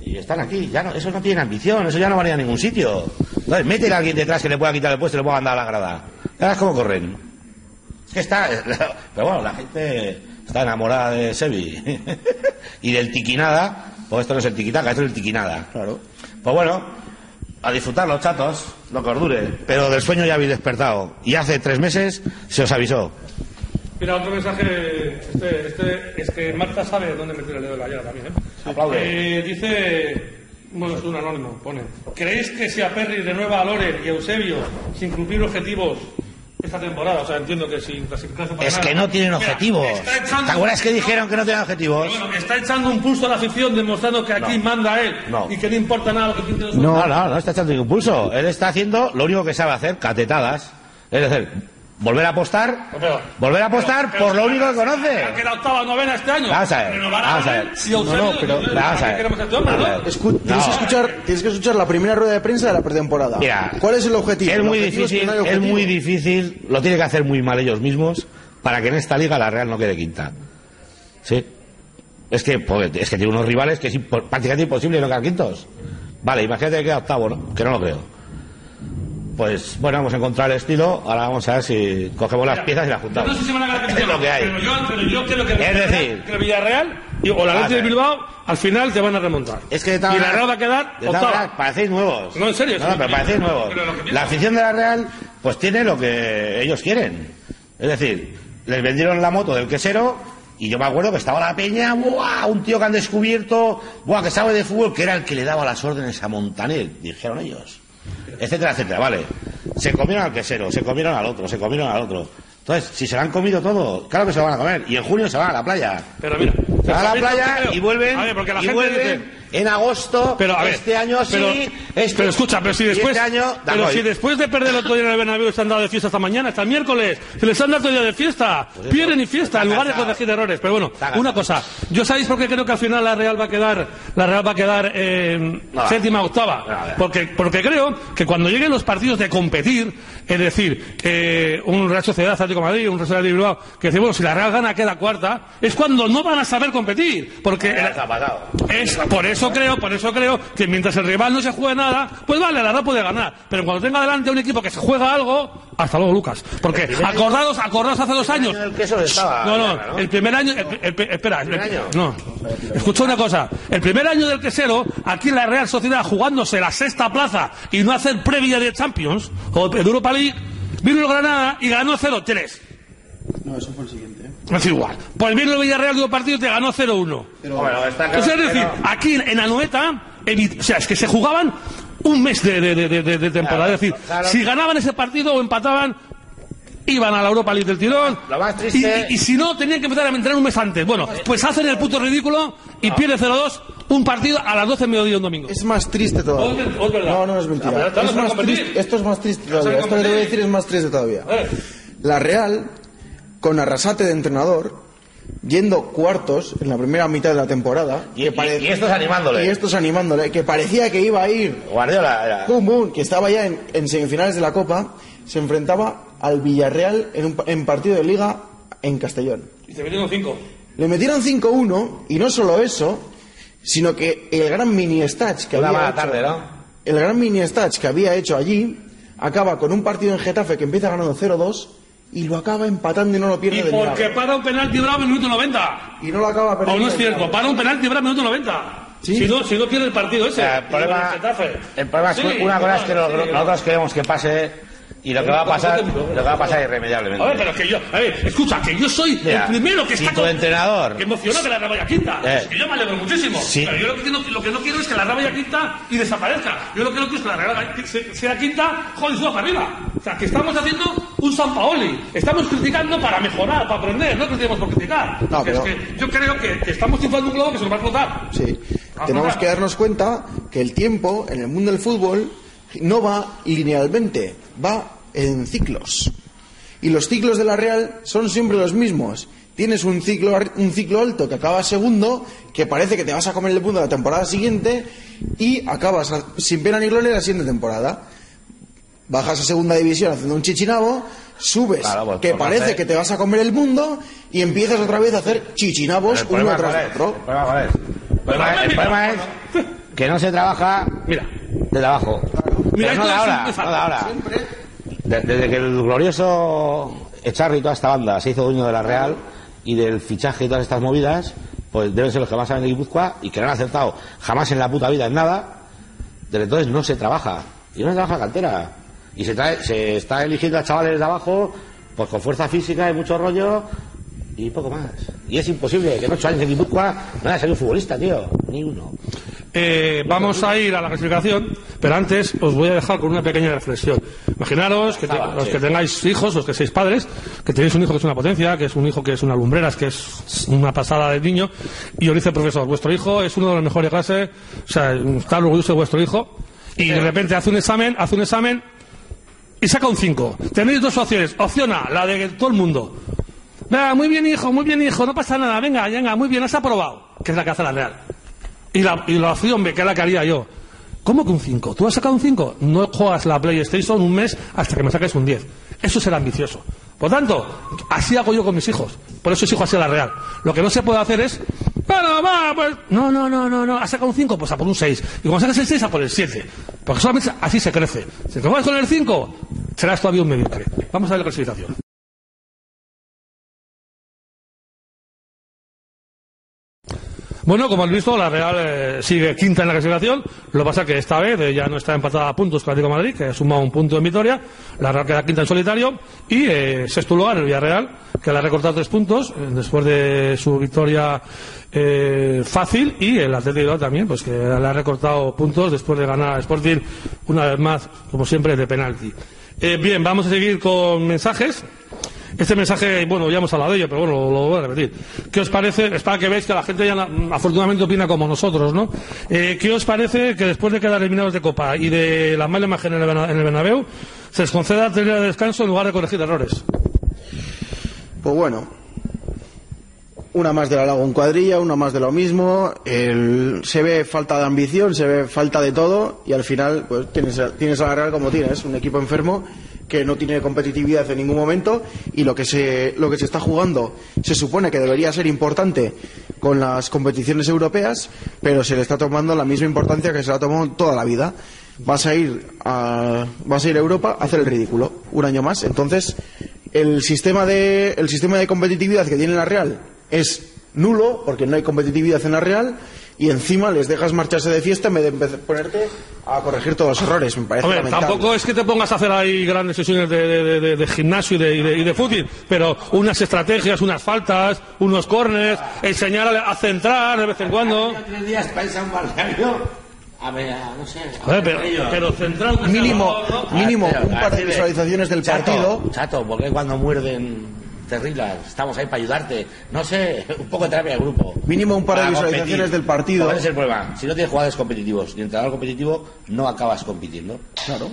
y están aquí, ya no, eso no tiene ambición, eso ya no van a ir a ningún sitio. Entonces, métele a alguien detrás que le pueda quitar el puesto y le pueda mandar a la grada. Ves cómo corren. Es que está, pero bueno, la gente está enamorada de Sevi y del tiquinada, pues esto no es el tiquitaca, esto es el tiquinada. Claro. Pues bueno, a disfrutar los chatos, lo que os dure, pero del sueño ya habéis despertado y hace tres meses se os avisó. Mira, otro mensaje. Este, este, es que Marta sabe dónde meter el dedo en la llaga también. ¿eh? Aplaude. Eh, dice. Bueno, es un anónimo, pone. ¿Creéis que si a Perry renueva a Loren y Eusebio sin cumplir objetivos esta temporada? O sea, entiendo que sin clasificarse para Es nada. que no tienen Mira, objetivos. echando- ¿Te acuerdas que dijeron que no tenían objetivos? Bueno, está echando un pulso a la afición demostrando que aquí No. manda él No. y que no importa nada lo que piensen los No. No, no, no está echando ningún pulso. Él está haciendo lo único que sabe hacer, catetadas. Es decir, volver a apostar, Pero- volver a apostar pero- por lo único que conoce. Que la octava novena este año. Vamos a ver, vamos a ver. Si No, no, pero- ¿para vamos a qué ver. queremos a este Vamos a no? ver. Tienes, escuchar, tienes que escuchar la primera rueda de prensa de la pretemporada. Mira, ¿Cuál es el objetivo? Es muy objetivo difícil, que no hay es muy difícil, lo tiene que hacer muy mal ellos mismos para que en esta liga la Real no quede quinta. Sí. Es que, joder, es que tiene unos rivales que es prácticamente imposible no quedar quintos. Vale, imagínate que queda octavo, ¿no? Que no lo creo. Pues bueno, hemos encontrado el estilo, ahora vamos a ver si cogemos las piezas y las juntamos. no sé si van a ganar Es lo que hay. Pero yo, pero yo creo que, Es decir- que el Villarreal y, o la a de. Bilbao al final te van a remontar. Es que de todas y la Real va a quedar octava. parecéis nuevos. No, en serio, No, pero parecéis nuevos. La afición de la Real, pues tiene lo que ellos quieren. Es decir, les vendieron la moto del quesero y yo me acuerdo que estaba la peña, ¡buah! Un tío que han descubierto, ¡buah! Que sabe de fútbol, que era el que le daba las órdenes a Montaner, dijeron ellos. Etcétera, etcétera, vale. Se comieron al quesero, se comieron al otro, se comieron al otro. Entonces, si se lo han comido todo, claro que se lo van a comer. Y en junio se van a la playa. Pero mira, Se van a la ¿sabéis por qué playa y vuelven, A ver, porque la y gente vuelven dice- en agosto. Pero a ver, este año pero, sí. este- pero escucha, pero si después, Este año, pero si después de perder el otro día en el Bernabéu se han dado de fiesta hasta mañana, hasta el miércoles, se les han dado otro día de fiesta, Pues pierden y fiesta en lugar de corregir errores. Pero bueno, una cosa, yo sabéis por qué creo que al final la Real va a quedar, la Real va a quedar eh, No. séptima, octava, porque porque creo que cuando lleguen los partidos de competir, es decir, eh, un Real Sociedad Atlético de Madrid, un Real Sociedad de Bilbao, que dice bueno si la Real gana queda cuarta, es cuando no van a saber competir, porque es, por eso creo, por eso creo que mientras el rival no se juegue nada, pues vale, la Real puede ganar. Pero cuando tenga delante un equipo que se juega algo, hasta luego, Lucas. Porque acordados, acordados hace dos años. No, no, el primer año, el- el- espera, el- año? no. Escucha una cosa, el primer año del quesero, aquí en la Real Sociedad jugándose la sexta plaza y no hacer previa de Champions o de Europa League, vino el Granada y ganó 0-3. No, eso fue el siguiente. ¿eh? Es igual. Pues vino el Villarreal de un partido y te ganó 0-1. Bueno, está O claro sea, es decir, no. aquí en Anoeta, o sea, es que se jugaban un mes de, de- de- de- de temporada. Claro, es decir, claro. si ganaban ese partido o empataban, iban a la Europa League del tirón. Lo más triste- Y, y si no, tenían que empezar a entrenar un mes antes. Bueno, pues hacen el puto ridículo y pierde 0-2 un partido a las 12 de mediodía un domingo. Es más triste todavía. O es- o es verdad. no, no es Ah, mentira. Es no más triste, esto es más triste todavía. Esto que te voy a decir es más triste todavía. Eh, La Real, con Arrasate de entrenador, yendo cuartos en la primera mitad de la temporada. Y, pare- y estos animándole. y estos animándole, que parecía que iba a ir Guardiola era. Boom, boom, que estaba ya en, en semifinales de la Copa, se enfrentaba al Villarreal en un pa- en partido de Liga en Castellón. Y te metieron cinco. Le metieron 5-1 y no solo eso, sino que el gran mini stats que Una había hecho, tarde, ¿no? el gran mini stats que había hecho allí acaba con un partido en Getafe que empieza ganando 0-2 y lo acaba empatando y no lo pierde Y de porque milagro. para un penalti bravo en minuto 90. y no lo acaba O perdiendo. no es de cierto, para un penalti bravo en minuto 90. Sí. Si, no, si no pierde el partido ese. el problema, el el problema es que Sí, una cosa es que nosotros queremos que pase y lo que va a pasar, lo que va a pasar irremediablemente. A ver, pero que yo, a ver, escucha, que yo soy Mira, el primero que si está tu con- entrenador- que emociona que la Rabaya quinta. Eh. Es que yo me alegro muchísimo. Sí. Pero yo lo que, no, lo que no quiero es que la Rabaya quinta y desaparezca. Yo lo que no quiero es que la Rabaya se- sea quinta, joder, suba para arriba. O sea, que estamos haciendo un San Paoli. Estamos criticando para mejorar, para aprender, no criticamos por criticar. No, pero- es que yo creo que, que estamos inflando un globo que se nos va a explotar. Sí. Vamos Tenemos a- que darnos cuenta que el tiempo en el mundo del fútbol no va linealmente, va en ciclos. Y los ciclos de la Real son siempre los mismos. Tienes un ciclo, un ciclo alto que acaba segundo, que parece que te vas a comer el punto la temporada siguiente y acabas sin pena ni gloria la siguiente temporada. Bajas a segunda división haciendo un chichinabo, subes, Claro, pues, que parece hacer- que te vas a comer el mundo y empiezas otra vez a hacer chichinabos uno tras es? otro. El problema cuál es? El problema, el problema es que no se trabaja Mira, desde abajo. Mira, Pero no esto de ahora, un- no de ahora. De- Desde que el glorioso Echarri y toda esta banda se hizo dueño de la Real y del fichaje y todas estas movidas, pues deben ser los que más saben de Guipúzcoa y que no han acertado jamás en la puta vida en nada. Desde entonces no se trabaja. Y no se trabaja cantera. Y se, trae, se está eligiendo a chavales de abajo, pues con fuerza física y mucho rollo y poco más. Y es imposible que en ocho años en Guipúzcoa no haya salido un futbolista, tío. Ni uno. Eh, vamos a ir a la clasificación, pero antes os voy a dejar con una pequeña reflexión. Imaginaros que te- Ah, los que tengáis hijos, los que seáis padres, que tenéis un hijo que es una potencia, que es un hijo que es una lumbreras, que es una pasada de niño, y os dice el profesor, vuestro hijo es uno de los mejores de clase, o sea, está orgulloso de vuestro hijo, y de repente hace un examen, hace un examen y saca un 5. Tenéis dos opciones. Opción A, la de todo el mundo. Venga, muy bien, hijo, muy bien, hijo, no pasa nada, venga, venga, muy bien, has aprobado, que es la que hace la Real. Y la, y la opción B, que la que haría yo. ¿Cómo que un 5? ¿Tú has sacado un 5? No juegas la PlayStation un mes hasta que me saques un 10. Eso será ambicioso. Por tanto, así hago yo con mis hijos. Por eso exijo así a la Real. Lo que no se puede hacer es. Bueno, va, pues. No, no, no, no, no. Has sacado un 5, pues a por un 6. Y cuando saques el 6, a por el 7. Porque solamente así se crece. Si te vas con el 5, serás todavía un mediocre. Vamos a ver la clasificación. Bueno, como has visto, la Real eh, sigue quinta en la clasificación. Lo que pasa que esta vez eh, ya no está empatada a puntos con el Atlético de Madrid, que suma un punto en victoria. La Real queda quinta en solitario. Y eh, sexto lugar el Villarreal, que le ha recortado tres puntos después de su victoria fácil. Y el Atlético también, pues que le ha recortado puntos después de ganar a Sporting una vez más, como siempre, de penalti. Bien, vamos a seguir con mensajes. Este mensaje, bueno, ya hemos hablado de ello, pero bueno, lo, voy a repetir. ¿Qué os parece? Es para que veáis que la gente ya na- afortunadamente opina como nosotros, ¿no? Eh, ¿Qué os parece que después de quedar eliminados de Copa y de la mala imagen en el, Bernabéu, se les conceda tener de descanso en lugar de corregir errores? Pues bueno, una más de la Lago en cuadrilla, una más de lo mismo. el- se ve falta de ambición, se ve falta de todo y al final pues tienes, tienes a la Real como tienes, un equipo enfermo que no tiene competitividad en ningún momento y lo que se lo que se está jugando se supone que debería ser importante con las competiciones europeas, pero se le está tomando la misma importancia que se la ha tomado toda la vida. Vas a ir a vas a ir a Europa a hacer el ridículo un año más, entonces el sistema de el sistema de competitividad que tiene la Real es nulo porque no hay competitividad en la Real y encima les dejas marcharse de fiesta en vez de empezar- ponerte a corregir todos los errores me parece lamentable. tampoco es que te pongas a hacer ahí grandes sesiones de, de- de- de- de gimnasio y de, y de, y de fútbol, pero unas estrategias, unas faltas, unos corners, enseñar a, a centrar de vez en cuando. tres días para a un. A ver, a- no sé. Joder, pero, pero centrar aunque sea mínimo mínimo Pero, un par de visualizaciones del partido Chato, ¿por qué cuando muerden te rilas? Estamos ahí para ayudarte. No sé, un poco de terapia de grupo. Mínimo un par de visualizaciones competir. del partido. ¿Cuál es el problema? Si no tienes jugadores competitivos y entrenador competitivo, no acabas compitiendo. Claro.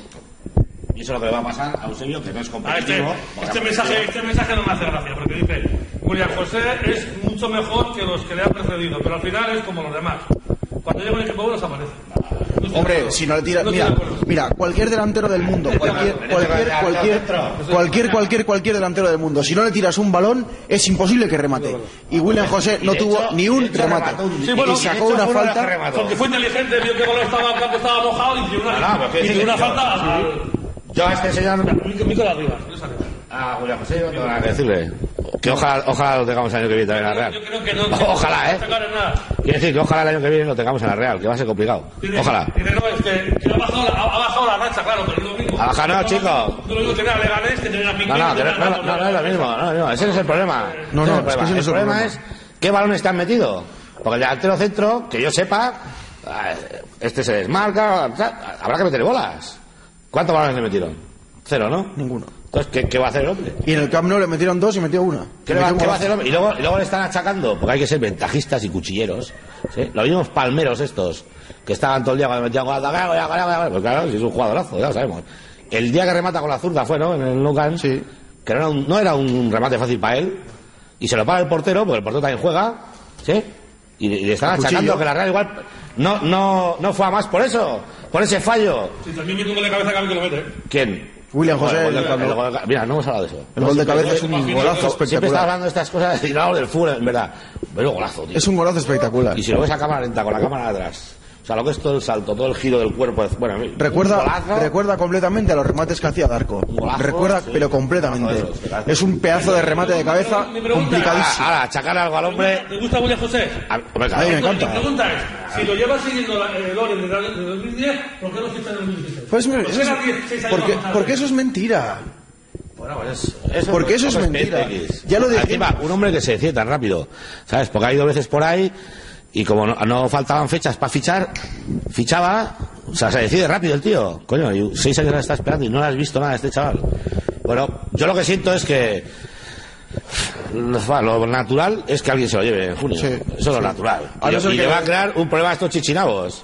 Y eso es lo que le va a pasar a Eusebio, que no es Ah, competitivo. este, este mensaje, este mensaje no me hace gracia, porque dice, William José es mucho mejor que los que le han precedido, pero al final es como los demás. Cuando llega un equipo bueno, se aparece. Hombre, si no le tiras, No mira, mira, cualquier delantero del mundo, cualquier, cualquier, cualquier, cualquier, cualquier, cualquier delantero del mundo, si no le tiras un balón, es imposible que remate. Y William José no tuvo hecho- ni un remate. un- Sí, bueno, y sacó una falta. Porque fue inteligente, vio que el balón estaba, el campo estaba mojado y dio una, No, no, pero y decir una falta al Yo a este señor... micro, micro de arriba. no sale. A Julián José yo no tengo nada que decirle. Que ojalá, ojalá lo tengamos el año que viene también en la Yo Real. creo que no. Ojalá, no ¿eh? Quiere decir que ojalá el año que viene lo tengamos en la Real, que va a ser complicado. Ojalá. Dice, no, es que, que ha, bajado la, ha, ha bajado la racha, claro, pero es lo mismo. Ha bajado, no, chico. No lo mismo tener a Leganés que tener a Piqué. No, no, que no, no, no, no es lo mismo, no, mismo. Ese no es el problema. No, no, es que ese no El es el problema problema. es qué balones te han metido. Porque el delantero centro, que yo sepa, eh, este se desmarca, habrá que meter bolas. ¿Cuántos balones le metieron? Cero, ¿no? Ninguno. Entonces, ¿qué, qué va a hacer el hombre? Y en el Camp Nou le metieron dos y metió una. ¿Qué, le va, qué a hacer el hombre? Y luego, y luego le están achacando, porque hay que ser ventajistas y cuchilleros. ¿sí? Los mismos palmeros estos, que estaban todo el día cuando metían gol, pues claro, si es un jugadorazo, ya lo sabemos. El día que remata con la zurda fue, ¿no? En el Nou Camp, Sí. que no era, un, no era un remate fácil para él, y se lo paga el portero, porque el portero también juega, ¿sí? Y, le- y le están achacando que la Real igual no, no, no fue a más por eso, por ese fallo. Si también mete un gol de cabeza, que lo mete. ¿eh? ¿Quién? William José, el el Camp Nou. gol de- Mira, no hemos hablado de eso. El gol de cabeza es un golazo que- Siempre está espectacular. hablando de estas cosas y no del fútbol, en verdad. Pero golazo, tío. Es un golazo espectacular. Y si lo ves a cámara lenta, con la cámara atrás. O sea, lo que es todo el salto, todo el giro del cuerpo. Bueno, Recuerda, golazo. recuerda completamente a los remates que hacía Darko. Golazo, Recuerda, sí. pero completamente. Esos, Es un pedazo de remate de cabeza Mi pregunta- complicadísimo. Ahora, achacar algo al hombre. ¿Te gusta William José? A- hombre, claro. A mí me Mi encanta. pregunta es, si lo llevas siguiendo la- el Loren desde desde 2010, ¿por qué no fichas en el 2016? Pues, ¿Por eso qué es- era 16 años porque, porque eso es mentira. Bueno, pues eso, Porque eso es mentira. Ya lo dije. Un hombre que se decide tan rápido. ¿Sabes? Porque ha ido veces por ahí y como no, no faltaban fechas para fichar, fichaba. O sea, se decide rápido el tío. Coño, y seis años la está esperando y no le has visto nada este chaval. Bueno, yo lo que siento es que. Lo natural es que alguien se lo lleve en junio. Sí, Eso es lo natural. Y, le va a crear un problema a estos chichinabos.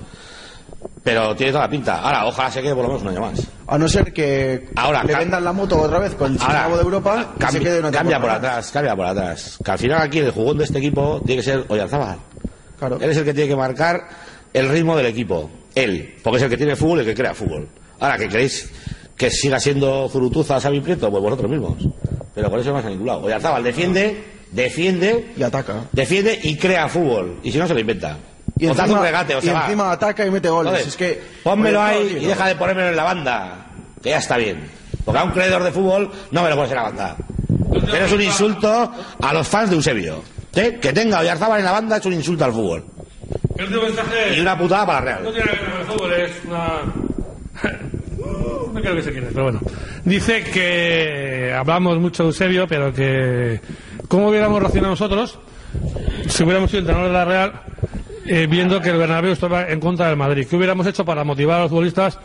Pero tiene toda la pinta. Ahora, ojalá se quede por lo menos un año más. A no ser que Ahora, le vendan la moto otra vez con el Ahora, de Europa y se quede una cambia por atrás, cambia por atrás. Que al final aquí el jugón de este equipo tiene que ser Oyarzábal. Claro. Él es el que tiene que marcar el ritmo del equipo. Él, porque es el que tiene fútbol y el que crea fútbol. Ahora, que queréis que siga siendo Zurutuza, Xavi Prieto, pues vosotros mismos. Pero con eso no vas a ningún lado. Oyarzábal defiende, defiende, Y ataca. defiende y crea fútbol. Y si no, se lo inventa. Y o encima, un regate, o y se va. encima ataca y mete goles. Entonces, es que pónmelo ahí y deja de ponérmelo en la banda. Que ya está bien. Porque a un creador de fútbol no me lo pones en la banda. Pero es un insulto a los fans de Eusebio. ¿Sí? Que tenga Oyarzábal en la banda es un insulto al fútbol. El último mensaje Y una putada para la no Real. tiene nada que ver con el fútbol, es una... No creo que se quiere, pero bueno. Dice que hablamos mucho de Eusebio, pero que... ¿Cómo hubiéramos reaccionado nosotros si hubiéramos sido entrenadores de la Real eh, viendo que el Bernabéu estaba en contra del Madrid? ¿Qué hubiéramos hecho para motivar a los futbolistas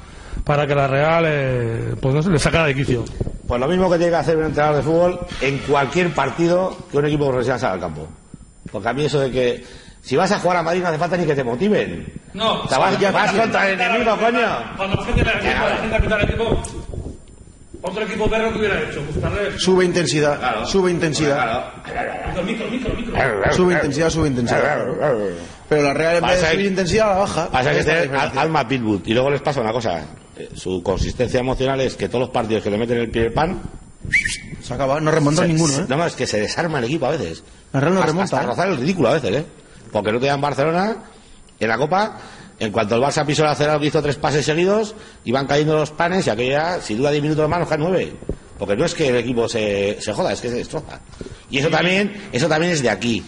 para que la Real, eh, pues no sé, le sacara de quicio? Pues lo mismo que tiene que hacer un entrenador de fútbol en cualquier partido que un equipo profesional salga al campo. Porque a mí eso de que si vas a jugar a Madrid no hace falta ni que te motiven. No, O sea, vas, ya- vas contra el enemigo, coño. Cuando la gente la al equipo, otro equipo perro que hubiera hecho, buscarle... Sube intensidad, sube intensidad. Micro, micro, micro. Sube intensidad, sube intensidad. Pero la Real en vez de subir intensidad la baja. Pasa que tener alma pitbull. Y luego les pasa una cosa. Eh, Su consistencia emocional es que todos los partidos que le meten el pie el pan... Se acaba, no remontó se- ninguno, ¿eh? No, no, es que se desarma el equipo a veces. La Real no hasta, remonta, hasta ¿eh? rozar el ridículo a veces, ¿eh? Porque no te dan Barcelona en la Copa... En cuanto el Barça pisó el acelerador que hizo tres pases seguidos, iban cayendo los panes y aquella, si dura 10 minutos más, nos caen nueve. Porque no es que el equipo se, se joda, es que se destroza. Y eso también, eso también es de aquí.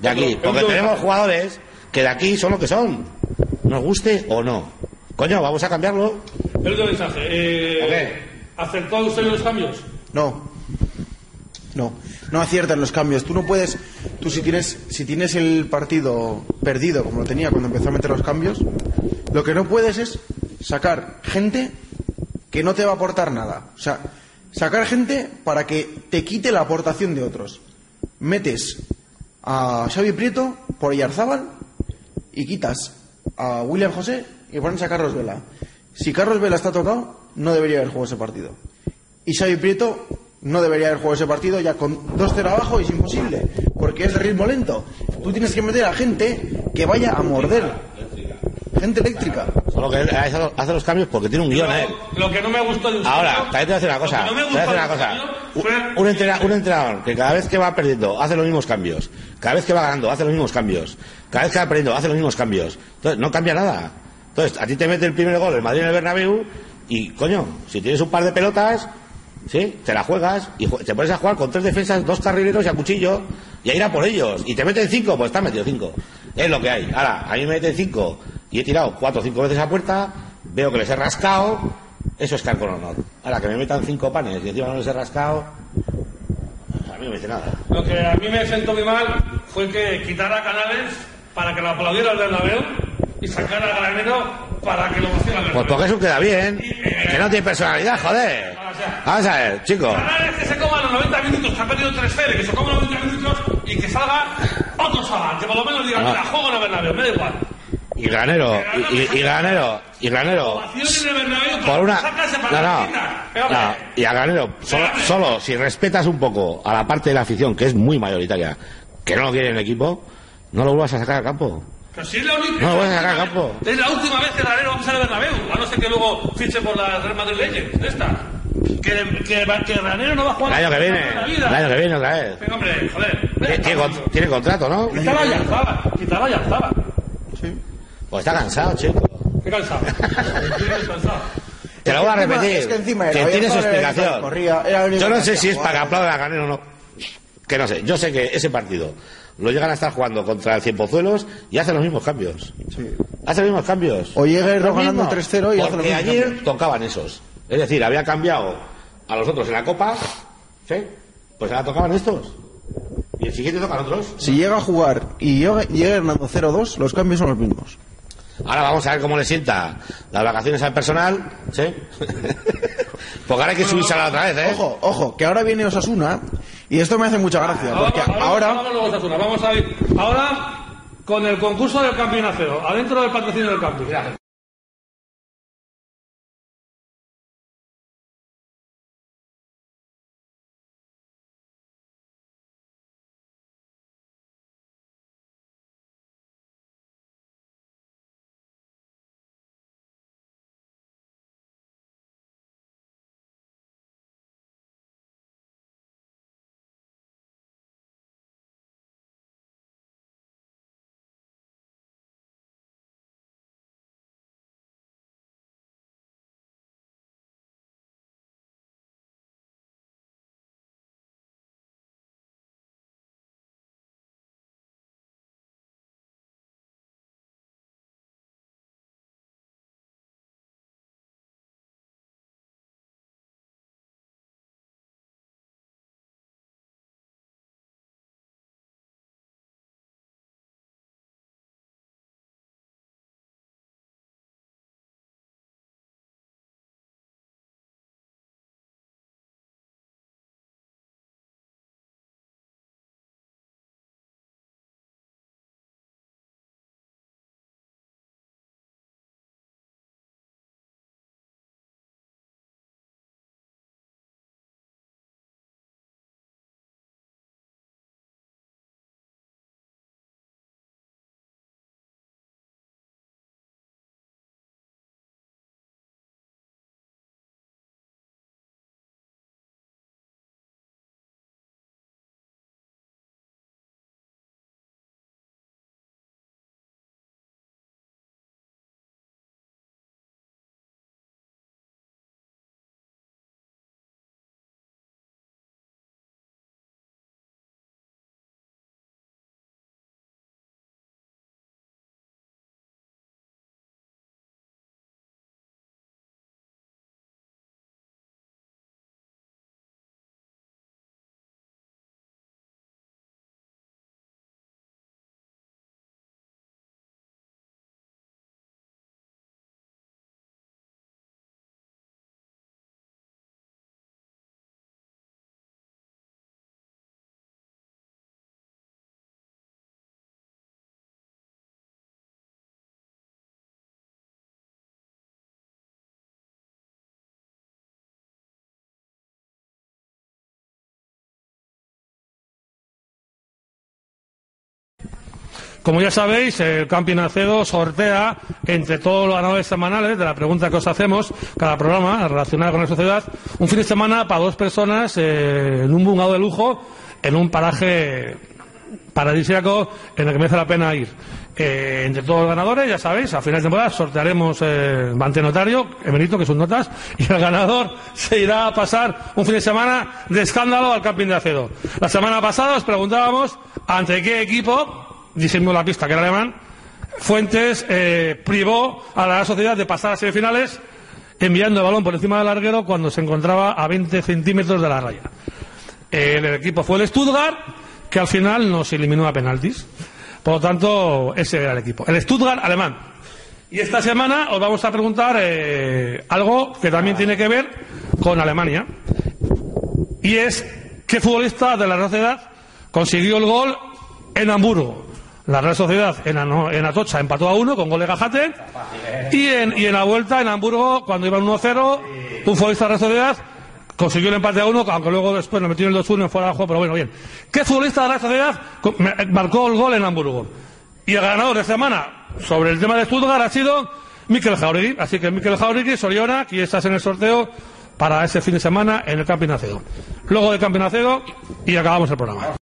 De aquí. Porque tenemos jugadores que de aquí son lo que son. Nos guste o no. Coño, vamos a cambiarlo. El último mensaje. Eh. ¿Acertó Eusebio los cambios? No. No, no aciertan los cambios. Tú no puedes, tú si tienes, si tienes el partido perdido como lo tenía cuando empezó a meter los cambios, lo que no puedes es sacar gente que no te va a aportar nada. O sea, sacar gente para que te quite la aportación de otros. Metes a Xavi Prieto por Yarzábal y quitas a William José y pones a Carlos Vela. Si Carlos Vela está tocado, no debería haber jugado ese partido. Y Xavi Prieto no debería haber jugado ese partido ya con 2-0 abajo es imposible, porque es de ritmo lento. Tú tienes que meter a gente que vaya a morder. Gente eléctrica. Solo que él hace los- cambios porque tiene un guion, ¿eh? Lo que no me gustó de Ahora, también te voy a decir una cosa. No me te voy a decir gustó una cosa. Un entrenador que cada vez que va perdiendo hace los mismos cambios. Cada vez que va ganando hace los mismos cambios. Cada vez que va perdiendo hace los mismos cambios. Entonces, no cambia nada. Entonces, a ti te mete el primer gol el Madrid en el Bernabéu y, coño, si tienes un par de pelotas, ¿sí? Te la juegas y te pones a jugar con tres defensas, dos carrileros y a cuchillo y a ir a por ellos. Y te meten cinco, pues está metido cinco. Es lo que hay. Ahora, a mí me meten cinco y he tirado cuatro o cinco veces a puerta, veo que les he rascado, eso es caer con honor. Ahora, que me metan cinco panes y encima no les he rascado, a mí no me dice nada. Lo que a mí me sentó muy mal fue que quitara Canales para que lo aplaudiera el Bernabéu y sacara a Granero para que lo vaciara el Pues porque eso queda bien, que no tiene personalidad, joder. Vamos a ver, chicos. Canales que se coma los 90 minutos, que ha perdido 3-0, que se coma los 90 minutos y que salga otro chaval, que por lo menos diga, Ah. mira, juego en el Bernabéu, me da igual. Y granero, y, y, y granero, y granero. Por una. No, no, no, y a Granero, solo, solo si respetas un poco a la parte de la afición, que es muy mayoritaria, que no lo quiere el equipo, no lo vuelvas a sacar al campo. Pero si es la única. No, voy a sacar campo. Es la última vez que Granero va a pisar el Bernabéu. A no ser que luego fiche por la Real Madrid Legends. Esta. Que, que, que Granero no va a El jugar. año que viene, el año que viene otra vez. Venga, hombre, joder. Tiene, tiene con- tiene contrato, ¿no? Quítala y alzaba. Quítala y alzaba. Pues está cansado, chico. Qué cansado. Cansado. Te lo voy a repetir. es que encima era que tiene su el explicación. corría, el Yo no sé si es para que aplaudan a Granero o no. Que no sé. Yo sé que ese partido lo llegan a estar jugando contra el Cienpozuelos y hacen los mismos cambios. Hacen los mismos cambios. O llega Los ganando mismos. 3-0 y hace los mismos ayer cambios. tocaban esos. Es decir, había cambiado a los otros en la Copa. ¿Sí? Pues ahora tocaban estos. Y el siguiente tocan otros. Si llega a jugar y llega, llega ganando 0-2, los cambios son los mismos. Ahora vamos a ver cómo le sienta las vacaciones al personal. ¿Sí? Porque ahora hay que subirse a la otra vez, ¿eh? Ojo, ojo, que ahora viene Osasuna y esto me hace mucha gracia, porque ahora... Vamos, luego, Osasuna. Vamos a ir. Ahora con el concurso del campeonato. Adentro del patrocinio del campo. Como ya sabéis, el Camping Acedo sortea entre todos los ganadores semanales de la pregunta que os hacemos, cada programa relacionado con la sociedad, un fin de semana para dos personas eh, en un bungalow de lujo en un paraje paradisíaco en el que merece la pena ir. Eh, entre todos los ganadores, ya sabéis, a final de temporada sortearemos eh, ante notario, Emerito, que son notas, y el ganador se irá a pasar un fin de semana de escándalo al camping de Acedo. La semana pasada os preguntábamos ante qué equipo, diciendo la pista que era alemán, Fuentes eh, privó a la sociedad de pasar a semifinales enviando el balón por encima del larguero cuando se encontraba a 20 centímetros de la raya. El, equipo fue el Stuttgart, que al final nos eliminó a penaltis. Por lo tanto, ese era el equipo. El Stuttgart alemán. Y esta semana os vamos a preguntar eh, algo que también tiene que ver con Alemania. Y es, ¿qué futbolista de la Sociedad consiguió el gol en Hamburgo? La Real Sociedad en, en Atocha empató a uno con gol de Gajate. Y en, y en la vuelta en Hamburgo, cuando iban 1-0, un futbolista de la Real Sociedad consiguió el empate a uno, aunque luego después nos metió el 2-1 en fuera de juego, pero bueno, bien. ¿Qué futbolista de la Real Sociedad me- marcó el gol en Hamburgo? Y el ganador de semana sobre el tema de Stuttgart ha sido Mikel Jauregui. Así que Mikel Jauregui, Soriona, aquí estás en el sorteo para ese fin de semana en el Camping Acedo. Luego del Camping Acedo y acabamos el programa.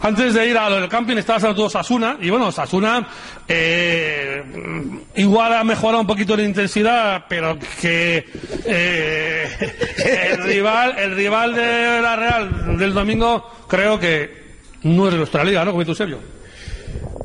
Antes de ir a lo del camping estaba hablando Sasuna y bueno, Sasuna eh, igual ha mejorado un poquito la intensidad, pero que eh, el rival el rival de la Real del domingo creo que no es de nuestra liga, ¿no? Como dice Eusebio.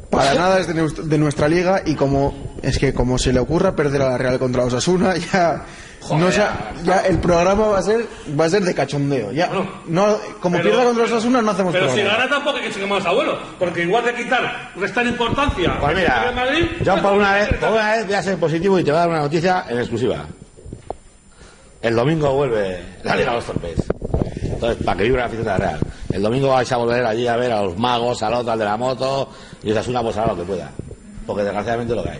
Para nada es de nuestra liga y como es que como se le ocurra perder a la Real contra Osasuna ya no sa- ya el programa va a ser va a ser de cachondeo ya no como Pero- pierda contra Osasuna no hacemos Pero si gana tampoco hay que ser más abuelo, porque igual de quitar, restar importancia. Pues mira, Madrid, yo por una, vez, por una vez voy a ser positivo y te voy a dar una noticia en exclusiva. El domingo vuelve la Liga de los Torpes. Entonces, para que viva la la Real. El domingo vais a volver allí a ver a los magos, al otro, al de la moto, y esa es una posada lo que pueda. Porque desgraciadamente es lo que hay.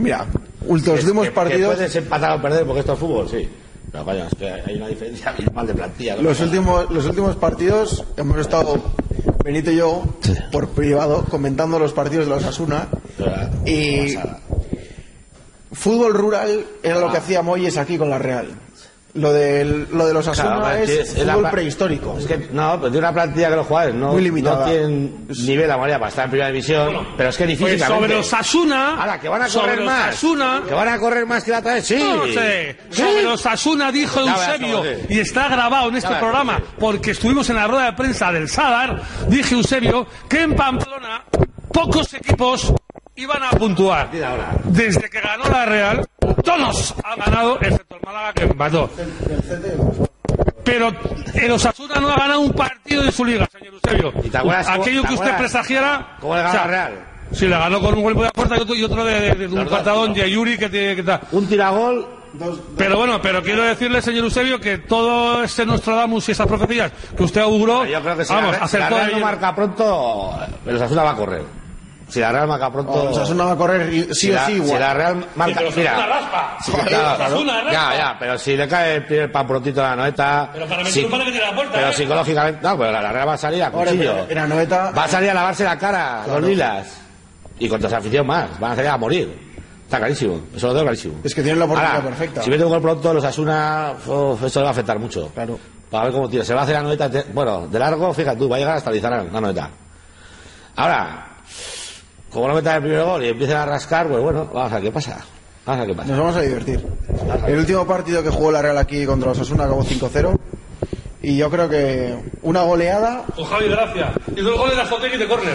Mira los últimos que, partidos Que puedes empatar o perder porque esto es fútbol, sí. Pero coño, es que hay una diferencia abismal de plantilla. ¿no? los últimos los últimos partidos hemos estado Benito y yo por privado comentando los partidos de la Osasuna Pero, y pasada. fútbol rural era lo que hacía Moyes aquí con la Real lo de lo de los Osasuna Claro, es, es- fútbol prehistórico Es que, no, pero tiene una plantilla que los jugadores no, Muy limitada. no tienen nivel la mayoría para estar en primera división, pero es que Pues físicamente. sobre Osasuna. Ahora, que van a sobre correr más. Osasuna. Que van a correr más que la otra vez, sí. No sé. Sí. Sobre Osasuna dijo Ya verás Eusebio, y está grabado en este programa, porque estuvimos en la rueda de prensa del Sadar, dije Eusebio que en Pamplona pocos equipos iban a puntuar. Desde que ganó la Real, todos han ganado, excepto el Málaga que empató. Pero el Osasuna no ha ganado un partido de su liga, señor Eusebio. ¿Y te acuerdas cómo- Aquello que usted presagiara. cómo le ganó la Real? Sí, le ganó con un gol de puerta y otro, y otro de, de- de un dos, patadón de Yuri que, te, que tal. Un tiragol. Pero bueno, pero quiero decirle, señor Eusebio, que todo ese Nostradamus y esas profecías que usted auguró, Yo creo que si vamos, la, la acertó no marca pronto, el Osasuna va a correr. Si la Real marca pronto. O Osasuna va a correr sí si o la, sí si igual la Real marca. pero Osasuna mira, raspa. Sí, Joder, claro, claro. Osasuna raspa. Ya, ya, pero si le cae el primer pan prontito a la noeta. Pero para meter sí- un palo que tiene la puerta, Pero ¿eh? psicológicamente. No, pero la, la Real va a salir a cuchillo. en la noeta Va a salir a lavarse la cara, los lilas. Y contra esa afición más. Van a salir a morir. Está clarísimo. Eso lo tengo clarísimo. Es que tienen la oportunidad Ahora, perfecta. Si mete un gol pronto, los Asuna, eso le va a afectar mucho. Claro. Para ver cómo tira. Se va a hacer la noeta. Bueno, de largo, fíjate tú, va a llegar hasta Lizarán, la noeta. Ahora, como no metan el primer gol y empiecen a rascar, pues bueno, vamos a ver qué pasa. Vamos a ver qué pasa. nos vamos a divertir el último partido que jugó la Real aquí contra Osasuna acabó 5-0 y yo creo que una goleada Con Javi Gracia. Y dos goles de Azotegui de córner.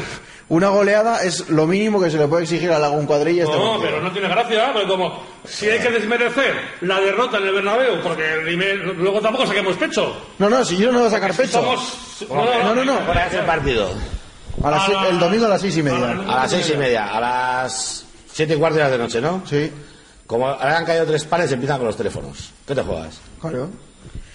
una goleada es lo mínimo que se le puede exigir a Lagún Cuadrilla este No, partido. pero no tiene gracia, porque como si hay que desmerecer la derrota en el Bernabéu, porque luego tampoco saquemos pecho. no no si yo no voy a sacar pecho Somos... No, no, no no no ¿Cuál es el partido? A las se- el domingo a las seis y media A las seis y media, a las siete y cuarto de la noche, ¿no? sí Como ahora han caído tres pares, empiezan con los teléfonos. ¿Qué te juegas? claro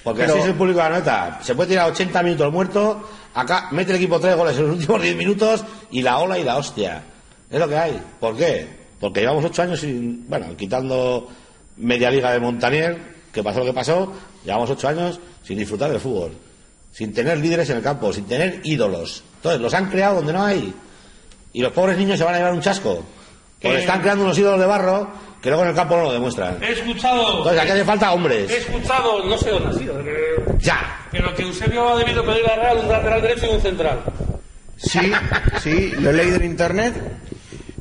Porque Pero- así es el público de la nota. Se puede tirar 80 minutos muerto, acá mete el equipo tres goles en los últimos 10 minutos y la ola y la hostia. Es lo que hay. ¿Por qué? Porque llevamos ocho años sin, bueno, quitando media liga de Montanier, que pasó lo que pasó, llevamos ocho años sin disfrutar del fútbol. sin tener líderes en el campo, sin tener ídolos. Entonces, los han creado donde no hay. Y los pobres niños se van a llevar un chasco. Porque Eh. están creando unos ídolos de barro que luego en el campo no lo demuestran. He escuchado. Entonces, aquí hace falta He hombres. escuchado, no sé dónde ha sido, que- Ya. pero que Eusebio ha debido pedir a Real un lateral derecho y un central. Sí, sí, lo he leído en internet.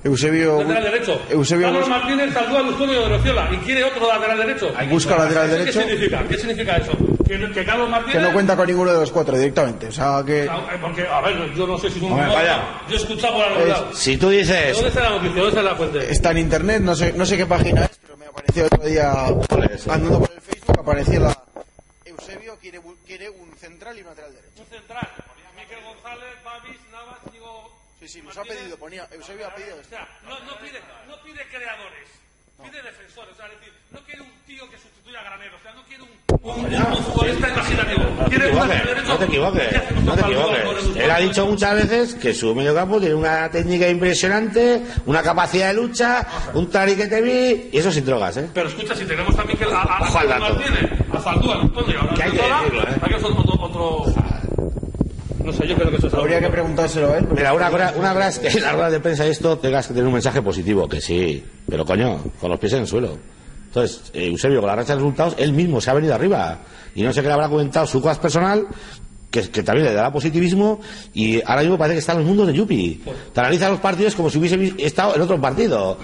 Eusebio, Lateral derecho. Eusebio Martínez saltó al Eusebio de Rociola y quiere otro lateral derecho. busca lateral ¿Qué derecho significa? ¿Qué significa eso? Que, que Carlos Martínez. que no cuenta con ninguno de los cuatro directamente. O sea que Porque, a ver, yo no sé si es un. Hombre, vaya. Yo he escuchado por algún lado. Si tú ¿De dices, ¿Dónde está la noticia? ¿Dónde está la fuente? está en internet, no sé, no sé qué página es, pero me apareció el otro día andando por el Facebook, aparecía la Eusebio quiere, quiere un central y un lateral derecho. Un central. Miguel González, Babis, Navas, Diego. Sí, sí, nos ha pedido, ponía, Eusebio ha pedido O sea, no, no, pide, no pide creadores, pide defensores. O sea, es decir, no quiere un tío que sustituya a Granero. O sea, no quiere un, un, un futbolista imaginativo. no te equivoques, no te que equivoques, no te equivoques. Él ha dicho muchas veces que su mediocampo tiene una técnica impresionante, una capacidad de lucha, un tari que te vi, y eso sin drogas, ¿eh? Pero escucha, si tenemos también que a, a, a. Martínez, a Faldúa, a Antonio, Que hay que decirlo, ¿eh? hay otro, otro. No sé, yo creo que eso es algo- Habría que preguntárselo a él. Mira, una cosa, una cosa es que en la rueda de prensa esto tengas que tener un mensaje positivo, que sí, pero coño, con los pies en el suelo. Entonces, eh, Eusebio, con la racha de resultados, él mismo se ha venido arriba. Y no sé qué le habrá comentado su cosas personal, que, que también le dará positivismo, y ahora mismo parece que está en los mundos de Yupi. Te analiza los partidos como si hubiese estado en otro partido.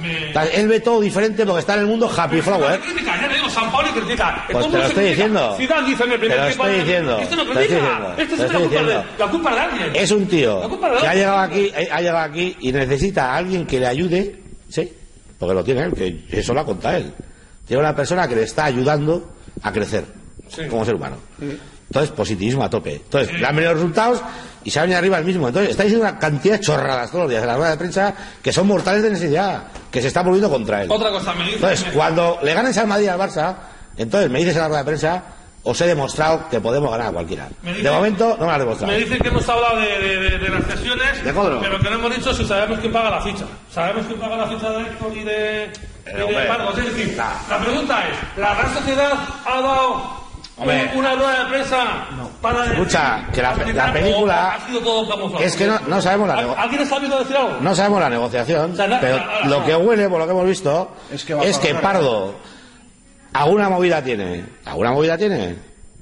Él ve todo diferente porque está en el mundo Happy Flower. critica, ya le digo, San Pauli critica. Pues te lo estoy diciendo. Zidane dice en el primer Te lo estoy diciendo. Esto no critica. Esto es la culpa, de, la culpa de alguien. Es un tío La culpa de que ha llegado aquí, eh, ha llegado aquí y necesita a alguien que le ayude, sí, porque lo tiene él, que eso lo ha contado él. Tiene una persona que le está ayudando a crecer Sí. como ser humano. Entonces, positivismo a tope. Entonces, le han venido los resultados y se ha venido arriba el mismo. Entonces, está diciendo una cantidad de chorradas todos los días en la rueda de prensa que son mortales de necesidad, que se está volviendo contra él. Otra cosa, me dice. Entonces, cuando le ganes al Madrid y al Barça, entonces me dices en la rueda de prensa, os he demostrado que podemos ganar a cualquiera. Dice- De momento, no me lo has demostrado. Me dicen que hemos hablado de, de, de, de las sesiones, De pero que no hemos dicho si sabemos quién paga la ficha. Sabemos quién paga la ficha de Héctor y de, y de hombre, Marcos. Es decir, nah. la pregunta es, ¿la Real Sociedad ha dado Hombre. un- una rueda de prensa para decir- Escucha, que la- película- ha sido todo? Es que no- no sabemos la ¿Al- nego- ¿Alguien ha sabido decir algo? No sabemos la negociación, O sea, na- pero lo que huele, por lo que hemos visto, Es es que que, a pagar. Pardo alguna movida tiene. ¿Alguna movida tiene?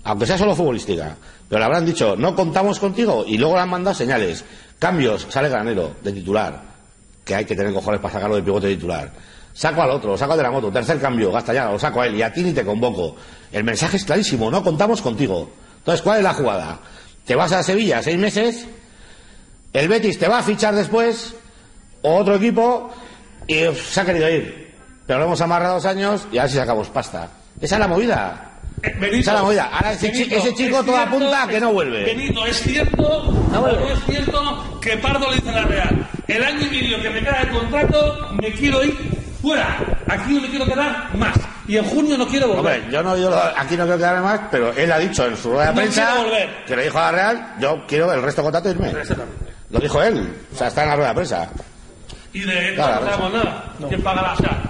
Aunque sea solo futbolística. Pero le habrán dicho, no contamos contigo, y luego le han mandado señales. Cambios, sale Granero, de titular. Que hay que tener cojones para sacarlo de pivote titular. Saco al otro, saco al de la moto, tercer cambio, gasta ya, lo saco a él, y a ti ni te convoco. El mensaje es clarísimo, no contamos contigo. Entonces, ¿cuál es la jugada? Te vas a Sevilla seis meses, el Betis te va a fichar después, o otro equipo, y uf, se ha querido ir. Pero lo hemos amarrado dos años y a ver si sacamos pasta. Esa es la movida. Eh, Benito, Esa es la movida. Ahora ese, chi- Benito, ese chico es todo cierto- apunta a que no vuelve. Benito, ¿es cierto no es cierto que Pardo le dice a la Real? El año y medio que me queda de contrato, me quiero ir fuera. Aquí no me quiero quedar más. Y en junio no quiero volver. Hombre, yo no, yo aquí no quiero quedarme más, pero él ha dicho en su rueda de No prensa que le dijo a la Real, yo quiero el resto de contrato irme. Exactamente. Lo dijo él. O sea, está en la rueda de prensa. Y de esto Claro, no sabemos nada. ¿Quién pagará? O sea,